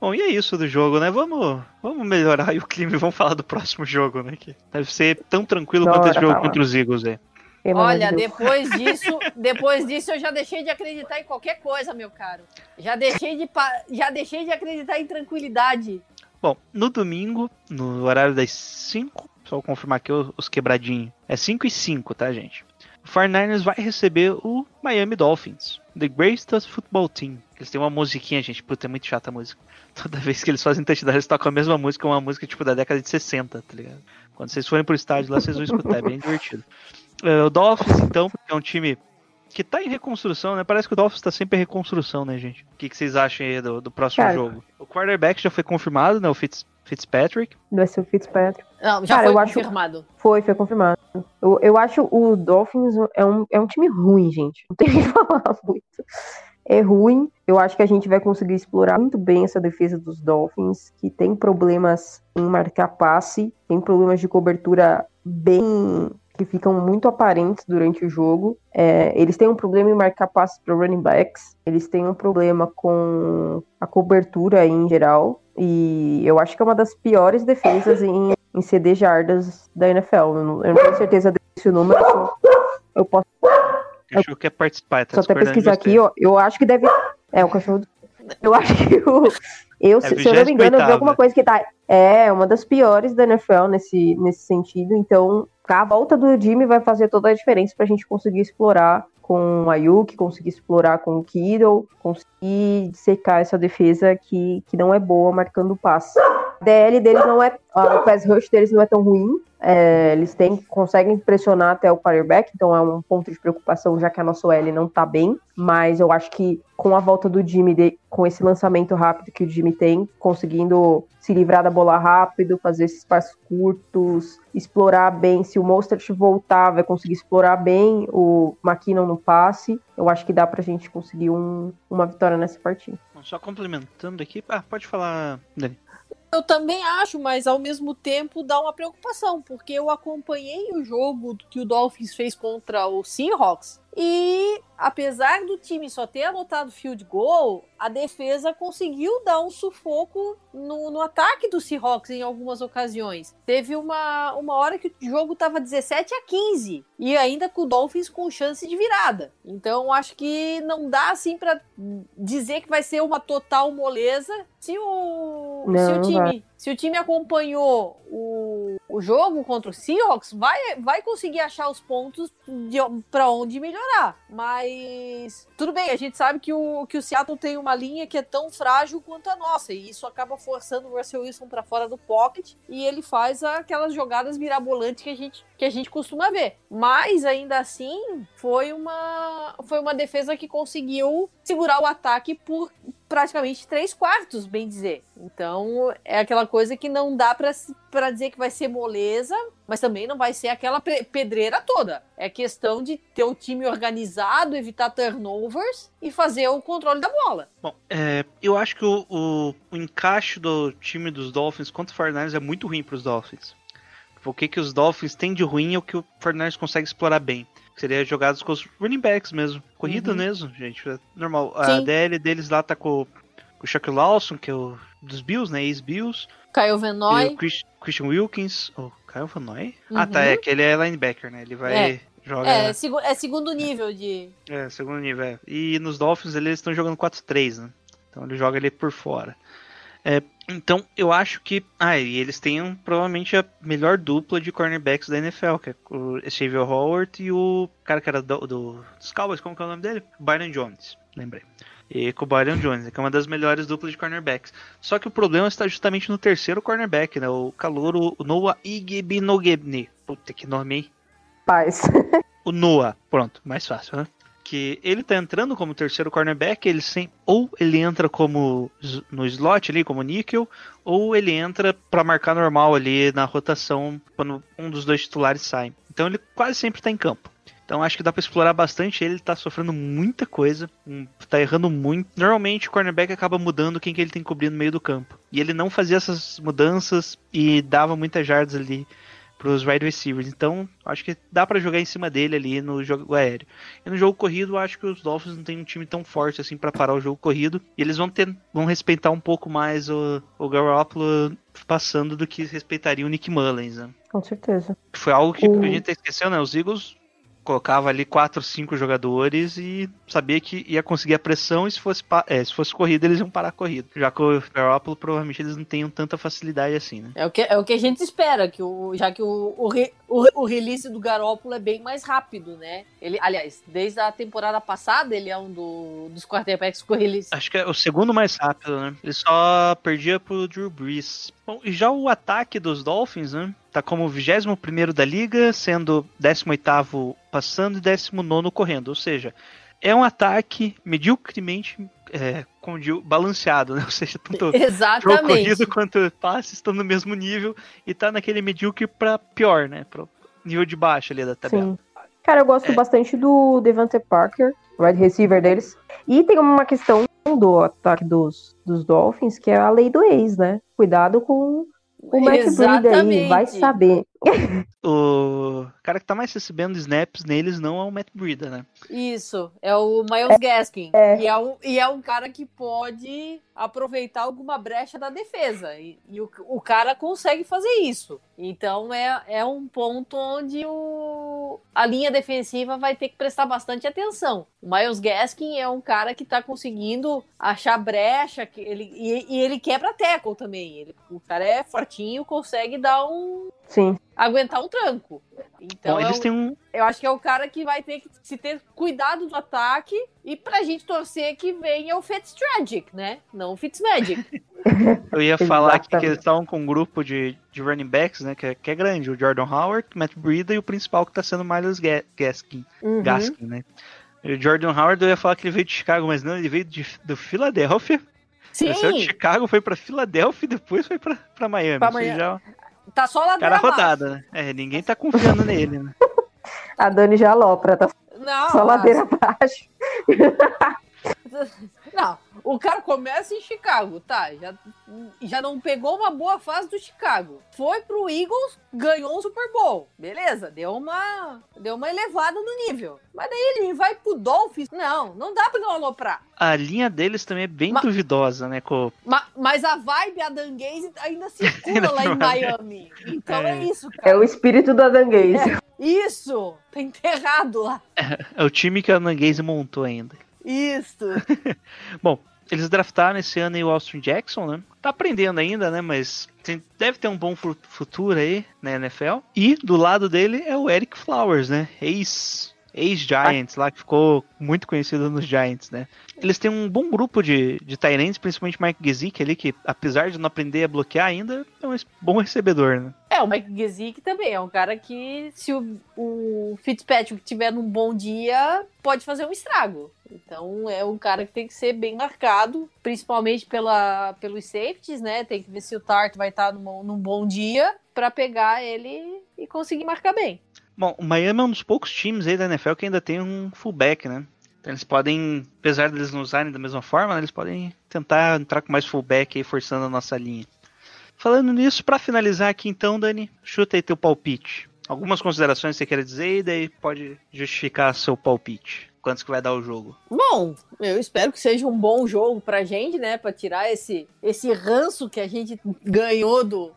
Bom, e é isso do jogo, né? Vamos, vamos melhorar aí o clima e vamos falar do próximo jogo, né? Que deve ser tão tranquilo quanto esse jogo falar. contra os Eagles, é. Pelo Olha, de depois disso, depois disso eu já deixei de acreditar em qualquer coisa, meu caro. Já deixei de, já deixei de acreditar em tranquilidade. Bom, no domingo, no horário das 5, só vou confirmar aqui os os quebradinhos. É 5 e 5, tá, gente? O 49ers vai receber o Miami Dolphins, The Greatest Football Team. Eles têm uma musiquinha, gente, puta, é muito chata a música. Toda vez que eles fazem touchdown, eles tocam a mesma música, uma música tipo da década de 60, tá ligado? Quando vocês forem pro estádio lá, vocês vão escutar, é bem divertido. É, o Dolphins, então, é um time que tá em reconstrução, né? Parece que o Dolphins tá sempre em reconstrução, né, gente? O que, que vocês acham aí do, do próximo Cara. jogo? O quarterback já foi confirmado, né? O Fitz, Fitzpatrick. Vai ser o Fitzpatrick. Não, já Cara, foi eu acho- confirmado. Foi, foi confirmado. Eu, eu acho o Dolphins é um, é um time ruim, gente. Não tem o que falar muito. É ruim. Eu acho que a gente vai conseguir explorar muito bem essa defesa dos Dolphins, que tem problemas em marcar passe, tem problemas de cobertura bem. Que ficam muito aparentes durante o jogo. É, eles têm um problema em marcar passes para running backs, eles têm um problema com a cobertura em geral. E eu acho que é uma das piores defesas em em CD jardas da NFL. Eu não, eu não tenho certeza desse número. Eu posso Achou que ia participar, tá só até pesquisar aqui, ó. Eu acho que deve. É, o cachorro. do- Eu acho que o. Eu, se, se eu não me engano, eu vi 28ª. alguma coisa que tá. É, uma das piores da NFL nesse, nesse sentido. Então, a volta do Jimmy vai fazer toda a diferença pra gente conseguir explorar com o Ayuk, conseguir explorar com o Kittle, conseguir secar essa defesa que, que não é boa marcando passe. DL deles não é. O pass rush deles não é tão ruim. É, eles têm, conseguem pressionar até o quarterback, então é um ponto de preocupação, já que a nossa OL não tá bem. Mas eu acho que com a volta do Jimmy, de- com esse lançamento rápido que o Jimmy tem, conseguindo se livrar da bola rápido, fazer esses passos curtos, explorar bem. Se o Mostert voltar, vai conseguir explorar bem o McKinnon no passe. Eu acho que dá pra gente conseguir um- uma vitória nessa partida. Só complementando aqui. Ah, pode falar, Dani. Eu também acho, mas ao mesmo tempo dá uma preocupação, porque eu acompanhei o jogo que o Dolphins fez contra o Seahawks e apesar do time só ter anotado field goal, a defesa conseguiu dar um sufoco no, no ataque do Seahawks em algumas ocasiões. Teve uma, uma hora que o jogo estava 17 a 15 e ainda com o Dolphins com chance de virada. Então acho que não dá assim para dizer que vai ser uma total moleza se o, Não, se o time. Se o time acompanhou o, o jogo contra o Seahawks, vai, vai conseguir achar os pontos para onde melhorar. Mas tudo bem, a gente sabe que o, que o Seattle tem uma linha que é tão frágil quanto a nossa, e isso acaba forçando o Russell Wilson para fora do pocket e ele faz aquelas jogadas mirabolantes que a gente, que a gente costuma ver. Mas ainda assim, foi uma, foi uma defesa que conseguiu segurar o ataque por praticamente três quartos, bem dizer. Então, é aquela coisa que não dá pra dizer que vai ser moleza, mas também não vai ser aquela pe- pedreira toda. É questão de ter o time organizado, evitar turnovers e fazer o controle da bola. Bom, é, eu acho que o, o- o encaixe do time dos Dolphins contra o 49ers é muito ruim para os Dolphins. O que, que os Dolphins têm de ruim é o que o 49ers consegue explorar bem. Seria jogadas com os running backs mesmo. Corrida Uhum. mesmo, gente. É normal. A Sim. DL deles lá tá com, com o Chuck Lawson, que é o dos Bills, né? Ex-Bills. E Venoy, o Chris- Christian Wilkins. O Kyle Van Noy? Ah, Uhum. tá. É que ele é linebacker, né? Ele vai. É. Joga. é, segu- é segundo nível de. É, segundo nível. é. E nos Dolphins eles estão jogando 4-3, né? Então ele joga ali por fora. É, então eu acho que. Ah, e eles têm provavelmente a melhor dupla de cornerbacks da NFL, que é o Xavier Howard e o cara que era do, do- dos Cowboys, como que é o nome dele? Byron Jones, lembrei. E com o Byron Jones, que é uma das melhores duplas de cornerbacks. Só que o problema está justamente no terceiro cornerback, né? O calouro o Noah Igbinogebne. Puta que nome, hein? Paz. o Noah, pronto, mais fácil, né? Que ele tá entrando como terceiro cornerback, ele sem, ou ele entra como no slot ali, como níquel, ou ele entra pra marcar normal ali na rotação quando um dos dois titulares sai. Então ele quase sempre tá em campo. Então acho que dá para explorar bastante ele, tá sofrendo muita coisa, tá errando muito. Normalmente o cornerback acaba mudando quem que ele tem que cobrir no meio do campo. E ele não fazia essas mudanças e dava muitas jardas ali pros wide receivers. Então, acho que dá para jogar em cima dele ali no jogo aéreo. E no jogo corrido, acho que os Dolphins não tem um time tão forte assim para parar o jogo corrido. E eles vão ter vão respeitar um pouco mais o, o Garoppolo passando do que respeitaria o Nick Mullens, né? Com certeza. Foi algo que a gente esqueceu, né? Os Eagles colocava ali quatro, cinco jogadores e sabia que ia conseguir a pressão e se fosse, é, se fosse corrida eles iam parar a corrida. Já que o Garoppolo provavelmente eles não tenham tanta facilidade assim, né? É o que, é o que a gente espera, que o, já que o, o, o, o release do Garoppolo é bem mais rápido, né? Ele, aliás, desde a temporada passada ele é um do, dos quarterbacks com release. Acho que é o segundo mais rápido, né? Ele só perdia pro Drew Brees. Bom, e já o ataque dos Dolphins, né? Tá como 21 da liga, sendo 18 passando e 19 correndo. Ou seja, é um ataque medíocremente é, balanceado, né? Ou seja, tanto Exatamente. corrido quanto passe estão no mesmo nível e tá naquele medíocre para pior, né? Pro nível de baixo ali da tabela. Sim. Cara, eu gosto é. bastante do Devante Parker, wide receiver deles. E tem uma questão do ataque dos, dos Dolphins, que é a lei do ex, né? Cuidado com o Matt Breida aí, vai saber. o cara que tá mais recebendo snaps neles não é o Matt Breida, né? Isso, é o Miles é, Gaskin. É. E, é um, e é um cara que pode aproveitar alguma brecha da defesa. E, e o, o cara consegue fazer isso. Então é, é um ponto onde o, a linha defensiva vai ter que prestar bastante atenção. O Miles Gaskin é um cara que tá conseguindo achar brecha que ele, e, e ele quebra tackle também. Ele, o cara é fortinho, consegue dar um. Sim aguentar um tranco. Então, Bom, eles têm um... eu acho que é o cara que vai ter que se ter cuidado do ataque e pra gente torcer que venha o Fitztragic, né? Não o Fitzmagic. eu ia falar aqui que eles estavam com um grupo de, de running backs, né? Que é, que é grande, o Jordan Howard, Matt Breida e o principal que tá sendo o Miles Gaskin, uhum. Gaskin, né? O Jordan Howard, eu ia falar que ele veio de Chicago, mas não, ele veio de, do Philadelphia. Sim. Ele saiu de Chicago, foi pra Filadélfia e depois foi pra, pra Miami. Pra Miami. Já... Tá só lá Cara rodada, né? É, ninguém tá confiando nele, né? A Dani já alopra, tá Não, só ladeira abaixo. Não, o cara começa em Chicago, tá? Já, já não pegou uma boa fase do Chicago. Foi pro Eagles, ganhou um Super Bowl. Beleza, deu uma, deu uma elevada no nível. Mas daí ele vai pro Dolphins. Não, não dá pra não aloprar. A linha deles também é bem ma, duvidosa, né? Com... Ma, mas a vibe Adanguese ainda circula lá em Miami. Então é. é. isso, cara. É o espírito do Adanguese. É, isso, tá enterrado lá. É, é o time que a Adanguese montou ainda. Isso. Bom, eles draftaram esse ano o Austin Jackson, né? Tá aprendendo ainda, né? Mas tem, deve ter um bom futuro aí na NFL. E do lado dele é o Eric Flowers, né? Ex ex-Giants lá, que ficou muito conhecido nos Giants, né? Eles têm um bom grupo de, de Tyrants, principalmente Mike Gesicki ali, que apesar de não aprender a bloquear ainda, é um bom recebedor, né? É, o Mike Gesicki também é um cara que, se o, o Fitzpatrick tiver num bom dia, pode fazer um estrago. Então é um cara que tem que ser bem marcado, principalmente pela, pelos safeties, né? Tem que ver se o Tart vai estar num, num bom dia para pegar ele e conseguir marcar bem. Bom, o Miami é um dos poucos times aí da NFL que ainda tem um fullback, né? Então eles podem, apesar de eles não usarem da mesma forma, né, eles podem tentar entrar com mais fullback aí, forçando a nossa linha. Falando nisso, para finalizar aqui então, Dani, chuta aí teu palpite. Algumas considerações que você quer dizer e daí pode justificar seu palpite quantos que vai dar o jogo? Bom, eu espero que seja um bom jogo pra gente, né? Pra tirar esse, esse ranço que a gente ganhou do.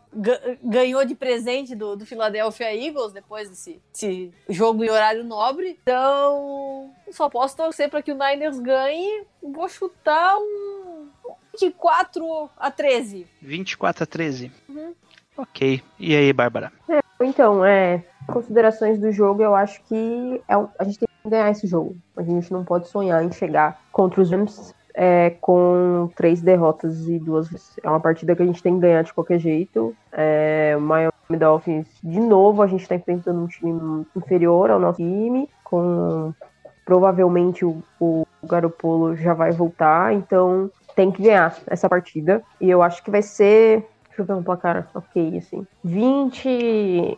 ganhou de presente do, do Philadelphia Eagles depois desse, desse jogo em horário nobre. Então, só posso torcer para que o Niners ganhe. Vou chutar um 24 a 13. 24 a 13? Uhum. Ok. E aí, Bárbara? É, então, é. Considerações do jogo, eu acho que é, a gente tem ganhar esse jogo. A gente não pode sonhar em chegar contra os Rams é, com três derrotas e duas. É uma partida que a gente tem que ganhar de qualquer jeito. É, Miami Dolphins, de novo, a gente está enfrentando um time inferior ao nosso time, com provavelmente o, o Garopolo já vai voltar, então tem que ganhar essa partida. E eu acho que vai ser. Deixa eu ver um placar ok, assim. 20.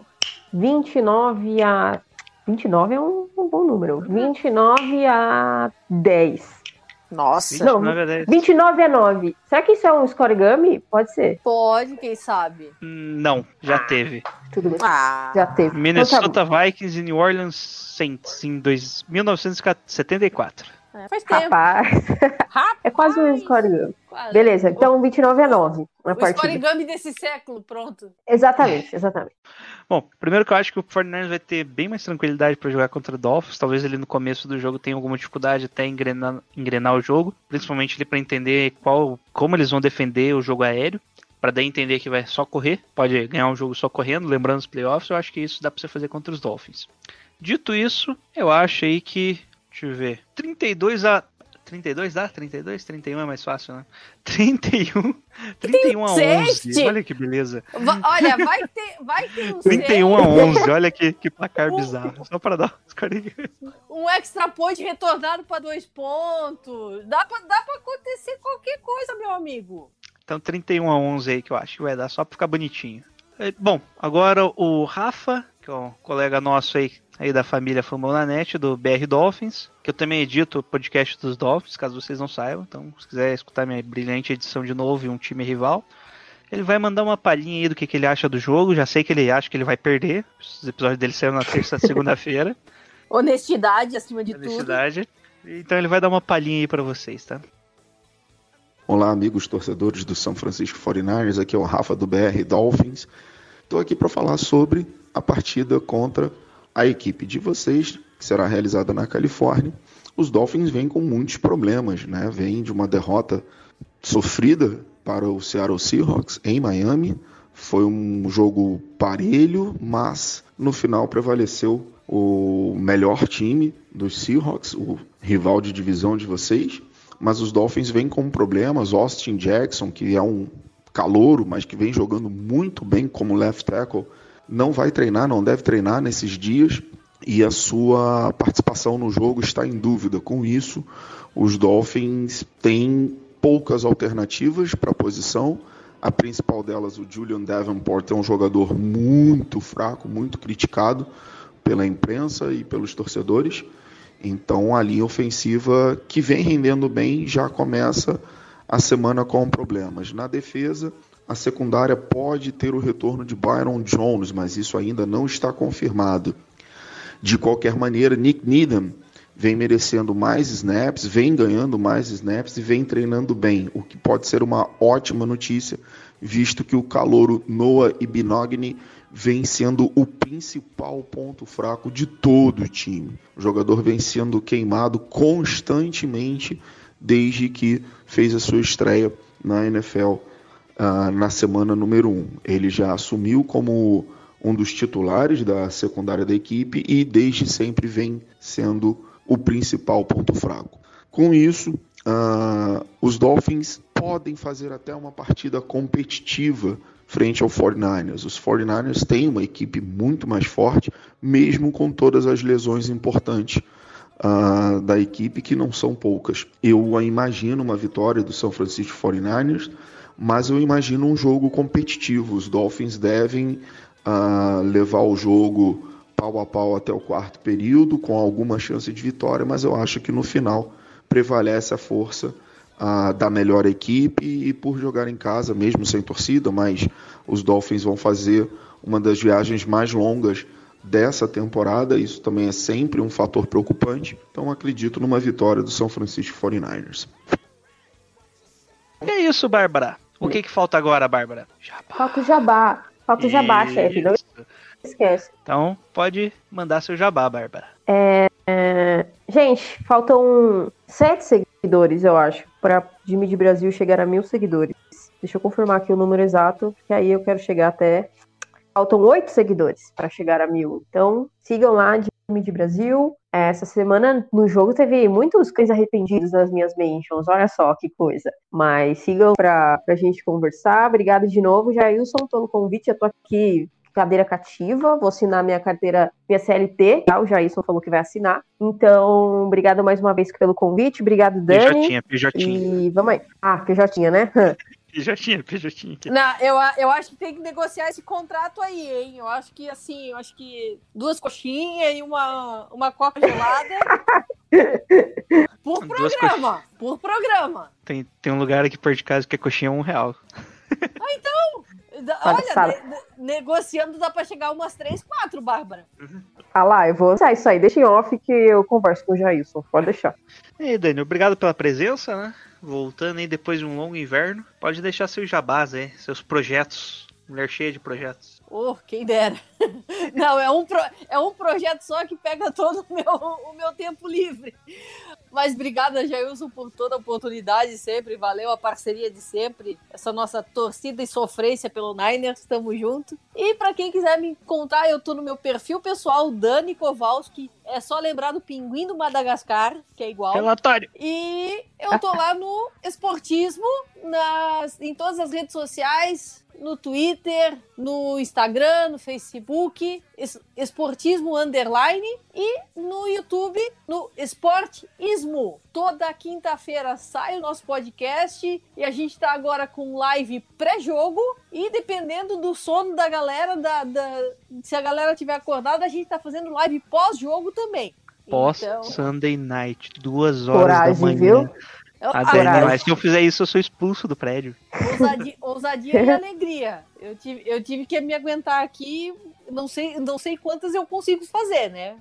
29 a 29 é um, um bom número. 29 a 10. Nossa, Não, 29 a 10. 29 a 9. Será que isso é um scoregami? Pode ser. pode, quem sabe. Não, já teve. Tudo bem. Ah, Já teve. Então tá Minnesota Vikings e New Orleans Saints em dois, 1974. É, faz tempo. Rapaz, Rapaz, é quase um scoregami. Beleza, então 29 a 9 na O partida. scoregami desse século, pronto. Exatamente, exatamente. Bom, primeiro que eu acho que o 49ers vai ter bem mais tranquilidade para jogar contra o Dolphins. Talvez ele no começo do jogo tenha alguma dificuldade até em engrenar, engrenar o jogo, principalmente ele para entender qual, como eles vão defender o jogo aéreo, para daí entender que vai só correr, pode ganhar um jogo só correndo, lembrando os playoffs, eu acho que isso dá para você fazer contra os Dolphins. Dito isso, eu acho aí que, deixa eu ver, 32 a 32 dá? 32? 31 é mais fácil, né? 31, 31 a 11. sete? Olha que beleza. Va- olha, vai ter, vai ter um 31 a seis, 11, olha que, que placar Um- bizarro. Só para dar os carinhos. um extra point retornado para dois pontos. Dá pra, dá pra acontecer qualquer coisa, meu amigo. Então 31 a 11 aí que eu acho que vai dar, só pra ficar bonitinho. É, Bom, agora o Rafa, que é um colega nosso aí, aí da família Famonanet, do BR Dolphins, que eu também edito o podcast dos Dolphins, caso vocês não saibam. Então, se quiser escutar minha brilhante edição de novo e um time rival, ele vai mandar uma palhinha aí do que, que ele acha do jogo. Já sei que ele acha que ele vai perder. Os episódios dele saíram na terça segunda-feira. Honestidade acima de tudo. Felicidade. Então ele vai dar uma palhinha aí pra vocês, tá? Olá, amigos torcedores do São Francisco 49ers. Aqui é o Rafa do BR Dolphins. Estou aqui para falar sobre a partida contra a equipe de vocês, que será realizada na Califórnia. Os Dolphins vêm com muitos problemas, né? Vêm de uma derrota sofrida para o Seattle Seahawks em Miami. Foi um jogo parelho, mas no final prevaleceu o melhor time dos Seahawks, o rival de divisão de vocês mas os Dolphins vêm com problemas. Austin Jackson, que é um calouro, mas que vem jogando muito bem como left tackle, não vai treinar, não deve treinar nesses dias e a sua participação no jogo está em dúvida. Com isso, os Dolphins têm poucas alternativas para a posição. A principal delas, o Julian Davenport, é um jogador muito fraco, muito criticado pela imprensa e pelos torcedores. Então a linha ofensiva que vem rendendo bem já começa a semana com problemas. Na defesa, a secundária pode ter o retorno de Byron Jones, mas isso ainda não está confirmado. De qualquer maneira, Nick Needham vem merecendo mais snaps, vem ganhando mais snaps e vem treinando bem, o que pode ser uma ótima notícia, visto que o calouro Noah Ibinogny vem sendo o principal ponto fraco de todo o time. O jogador vem sendo queimado constantemente desde que fez a sua estreia na NFL uh, na semana número 1. Ele já assumiu como um dos titulares da secundária da equipe e desde sempre vem sendo o principal ponto fraco. Com isso, uh, os Dolphins podem fazer até uma partida competitiva frente ao 49ers. Os 49ers têm uma equipe muito mais forte, mesmo com todas as lesões importantes uh, da equipe, que não são poucas. Eu imagino uma vitória do São Francisco 49ers, mas eu imagino um jogo competitivo. Os Dolphins devem uh, levar o jogo pau a pau até o quarto período, com alguma chance de vitória, mas eu acho que no final prevalece a força uh, da melhor equipe e por jogar em casa, mesmo sem torcida, mas os Dolphins vão fazer uma das viagens mais longas dessa temporada. Isso também é sempre um fator preocupante. Então acredito numa vitória do São Francisco 49ers. E é isso, Bárbara. O que, que falta agora, Bárbara? Jabá. Falta o jabá. Falta o jabá, Isso. chefe. Não esquece. Então, pode mandar seu jabá, Bárbara. É, Gente, faltam sete seguidores, eu acho, para Jimmy de Brasil chegar a mil seguidores. Deixa eu confirmar aqui o número exato, que aí eu quero chegar até. Faltam oito seguidores para chegar a mil. Então, sigam lá, Jimmy de Brasil. Essa semana no jogo teve muitos cães arrependidos nas minhas mentions. Olha só que coisa. Mas sigam pra, pra gente conversar. Obrigado de novo, Jailson, pelo convite. Eu tô aqui cadeira cativa, vou assinar minha carteira, minha CLT, tá? o Jailson falou que vai assinar. Então, obrigado mais uma vez pelo convite, obrigado, Dani. PJ, PJ. E vamos aí. Ah, PJ, né? PJ aqui. Não, eu, a- eu acho que tem que negociar esse contrato aí, hein? Eu acho que assim, eu acho que duas coxinhas e uma, uma coca gelada. por programa, por programa. Tem, tem um lugar aqui perto de casa que é coxinha um real. Da- Palhaçada. Olha, ne- ne- negociando dá pra chegar umas três, quatro, Bárbara. Ah lá, eu vou. Ah, isso aí, deixa em off que eu converso com o Jailson. Pode deixar. E aí, Dani, obrigado pela presença, né? Voltando aí depois de um longo inverno. Pode deixar seus jabás aí, seus projetos. Mulher cheia de projetos. Oh, quem dera. Não, é um, pro- é um projeto só que pega todo o meu, o meu tempo livre. Mas obrigada, Jailson, por toda a oportunidade sempre. Valeu a parceria de sempre. Essa nossa torcida e sofrência pelo Niners. Tamo junto. E pra quem quiser me encontrar, eu tô no meu perfil pessoal, Dani Kowalski. É só lembrar do Pinguim do Madagascar, que é igual. Relatório. E eu tô lá no Esportismo, nas, em todas as redes sociais, no Twitter, no Instagram, no Facebook, es- Esportismo Underline e no YouTube, no Esportismo. Toda quinta-feira sai o nosso podcast e a gente tá agora com live pré-jogo e dependendo do sono da galera, da, da- se a galera tiver acordada, a gente tá fazendo live pós-jogo também. Pós Então, Sunday Night, duas horas Coragem, da manhã. viu? eu- A a- Dani, coragem. mas se eu fizer isso, eu sou expulso do prédio. Ousadia, ousadia e alegria. Eu tive, eu tive que me aguentar aqui. Não sei, não sei quantas eu consigo fazer, né?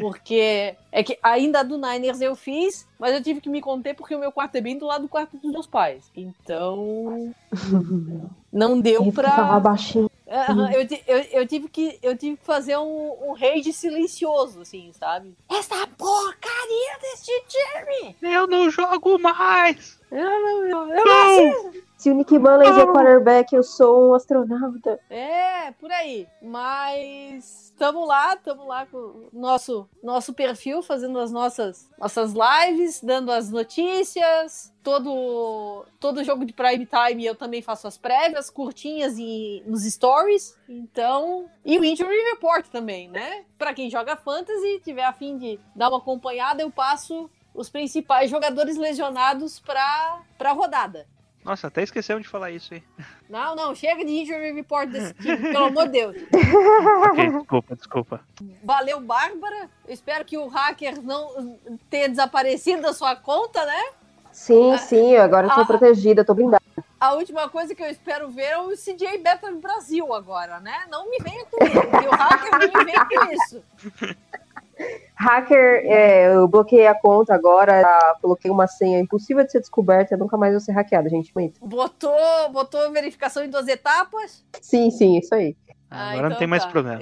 Porque é que ainda a do Niners eu fiz, mas eu tive que me conter porque o meu quarto é bem do lado do quarto dos meus pais. Então. Não deu que falar pra. baixinho. Aham, eu, eu, eu tive que, eu tive que fazer um, um rage silencioso, assim, sabe? Essa porcaria desse time! Eu não jogo mais! Eu, não- eu, eu não. Se o Nick Mullins é quarterback, eu sou um astronauta. É, por aí. Mas estamos lá, estamos lá com o nosso, nosso perfil, fazendo as nossas, nossas lives, dando as notícias. Todo, todo jogo de prime time eu também faço as prévias, curtinhas e nos stories. Então. E o Injury Report também, né? Pra quem joga fantasy tiver a fim de dar uma acompanhada, eu passo os principais jogadores lesionados pra, pra rodada. Nossa, até esquecemos de falar isso aí. Não, não, chega de Injury Report desse time, pelo amor de Deus. ok, desculpa, desculpa. Valeu, Bárbara. Eu espero que o hacker não tenha desaparecido da sua conta, né? Sim, sim, agora eu tô Ah. protegida, tô blindada. A última coisa que eu espero ver é o CJ Beta no Brasil agora, né? Não me venha com isso, que o hacker não me venha com isso. Hacker, é, eu bloqueei a conta agora, já coloquei uma senha impossível de ser descoberta, nunca mais vou ser hackeada, gente. Muito. Botou, botou verificação em duas etapas. Sim, sim, isso aí. Ah, Agora não então tem mais tá. problema.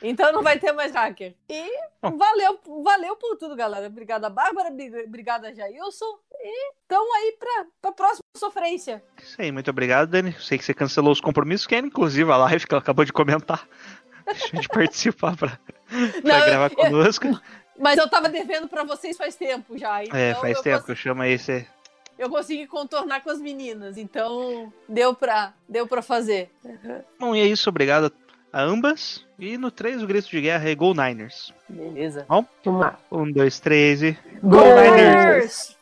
Então não vai ter mais hacker. E Bom. valeu, valeu por tudo, galera. Obrigada, Bárbara. bri- Obrigada, Jailson. E estamos aí pra, pra próxima sofrência. Isso aí, muito obrigado, Dani. Sei que você cancelou os compromissos, que era inclusive a live que ela acabou de comentar. Deixa a gente participar Não, gravar eu- conosco. Mas eu tava devendo pra vocês faz tempo já. Então é, faz eu tempo cons- que eu chamo aí você. eu consegui contornar com as meninas, então deu pra, deu pra fazer. Bom, e é isso, obrigado a ambas. E no 3, o grito de guerra é Go Niners. Beleza. Vamos lá. Um, dois, três e. Go Niners!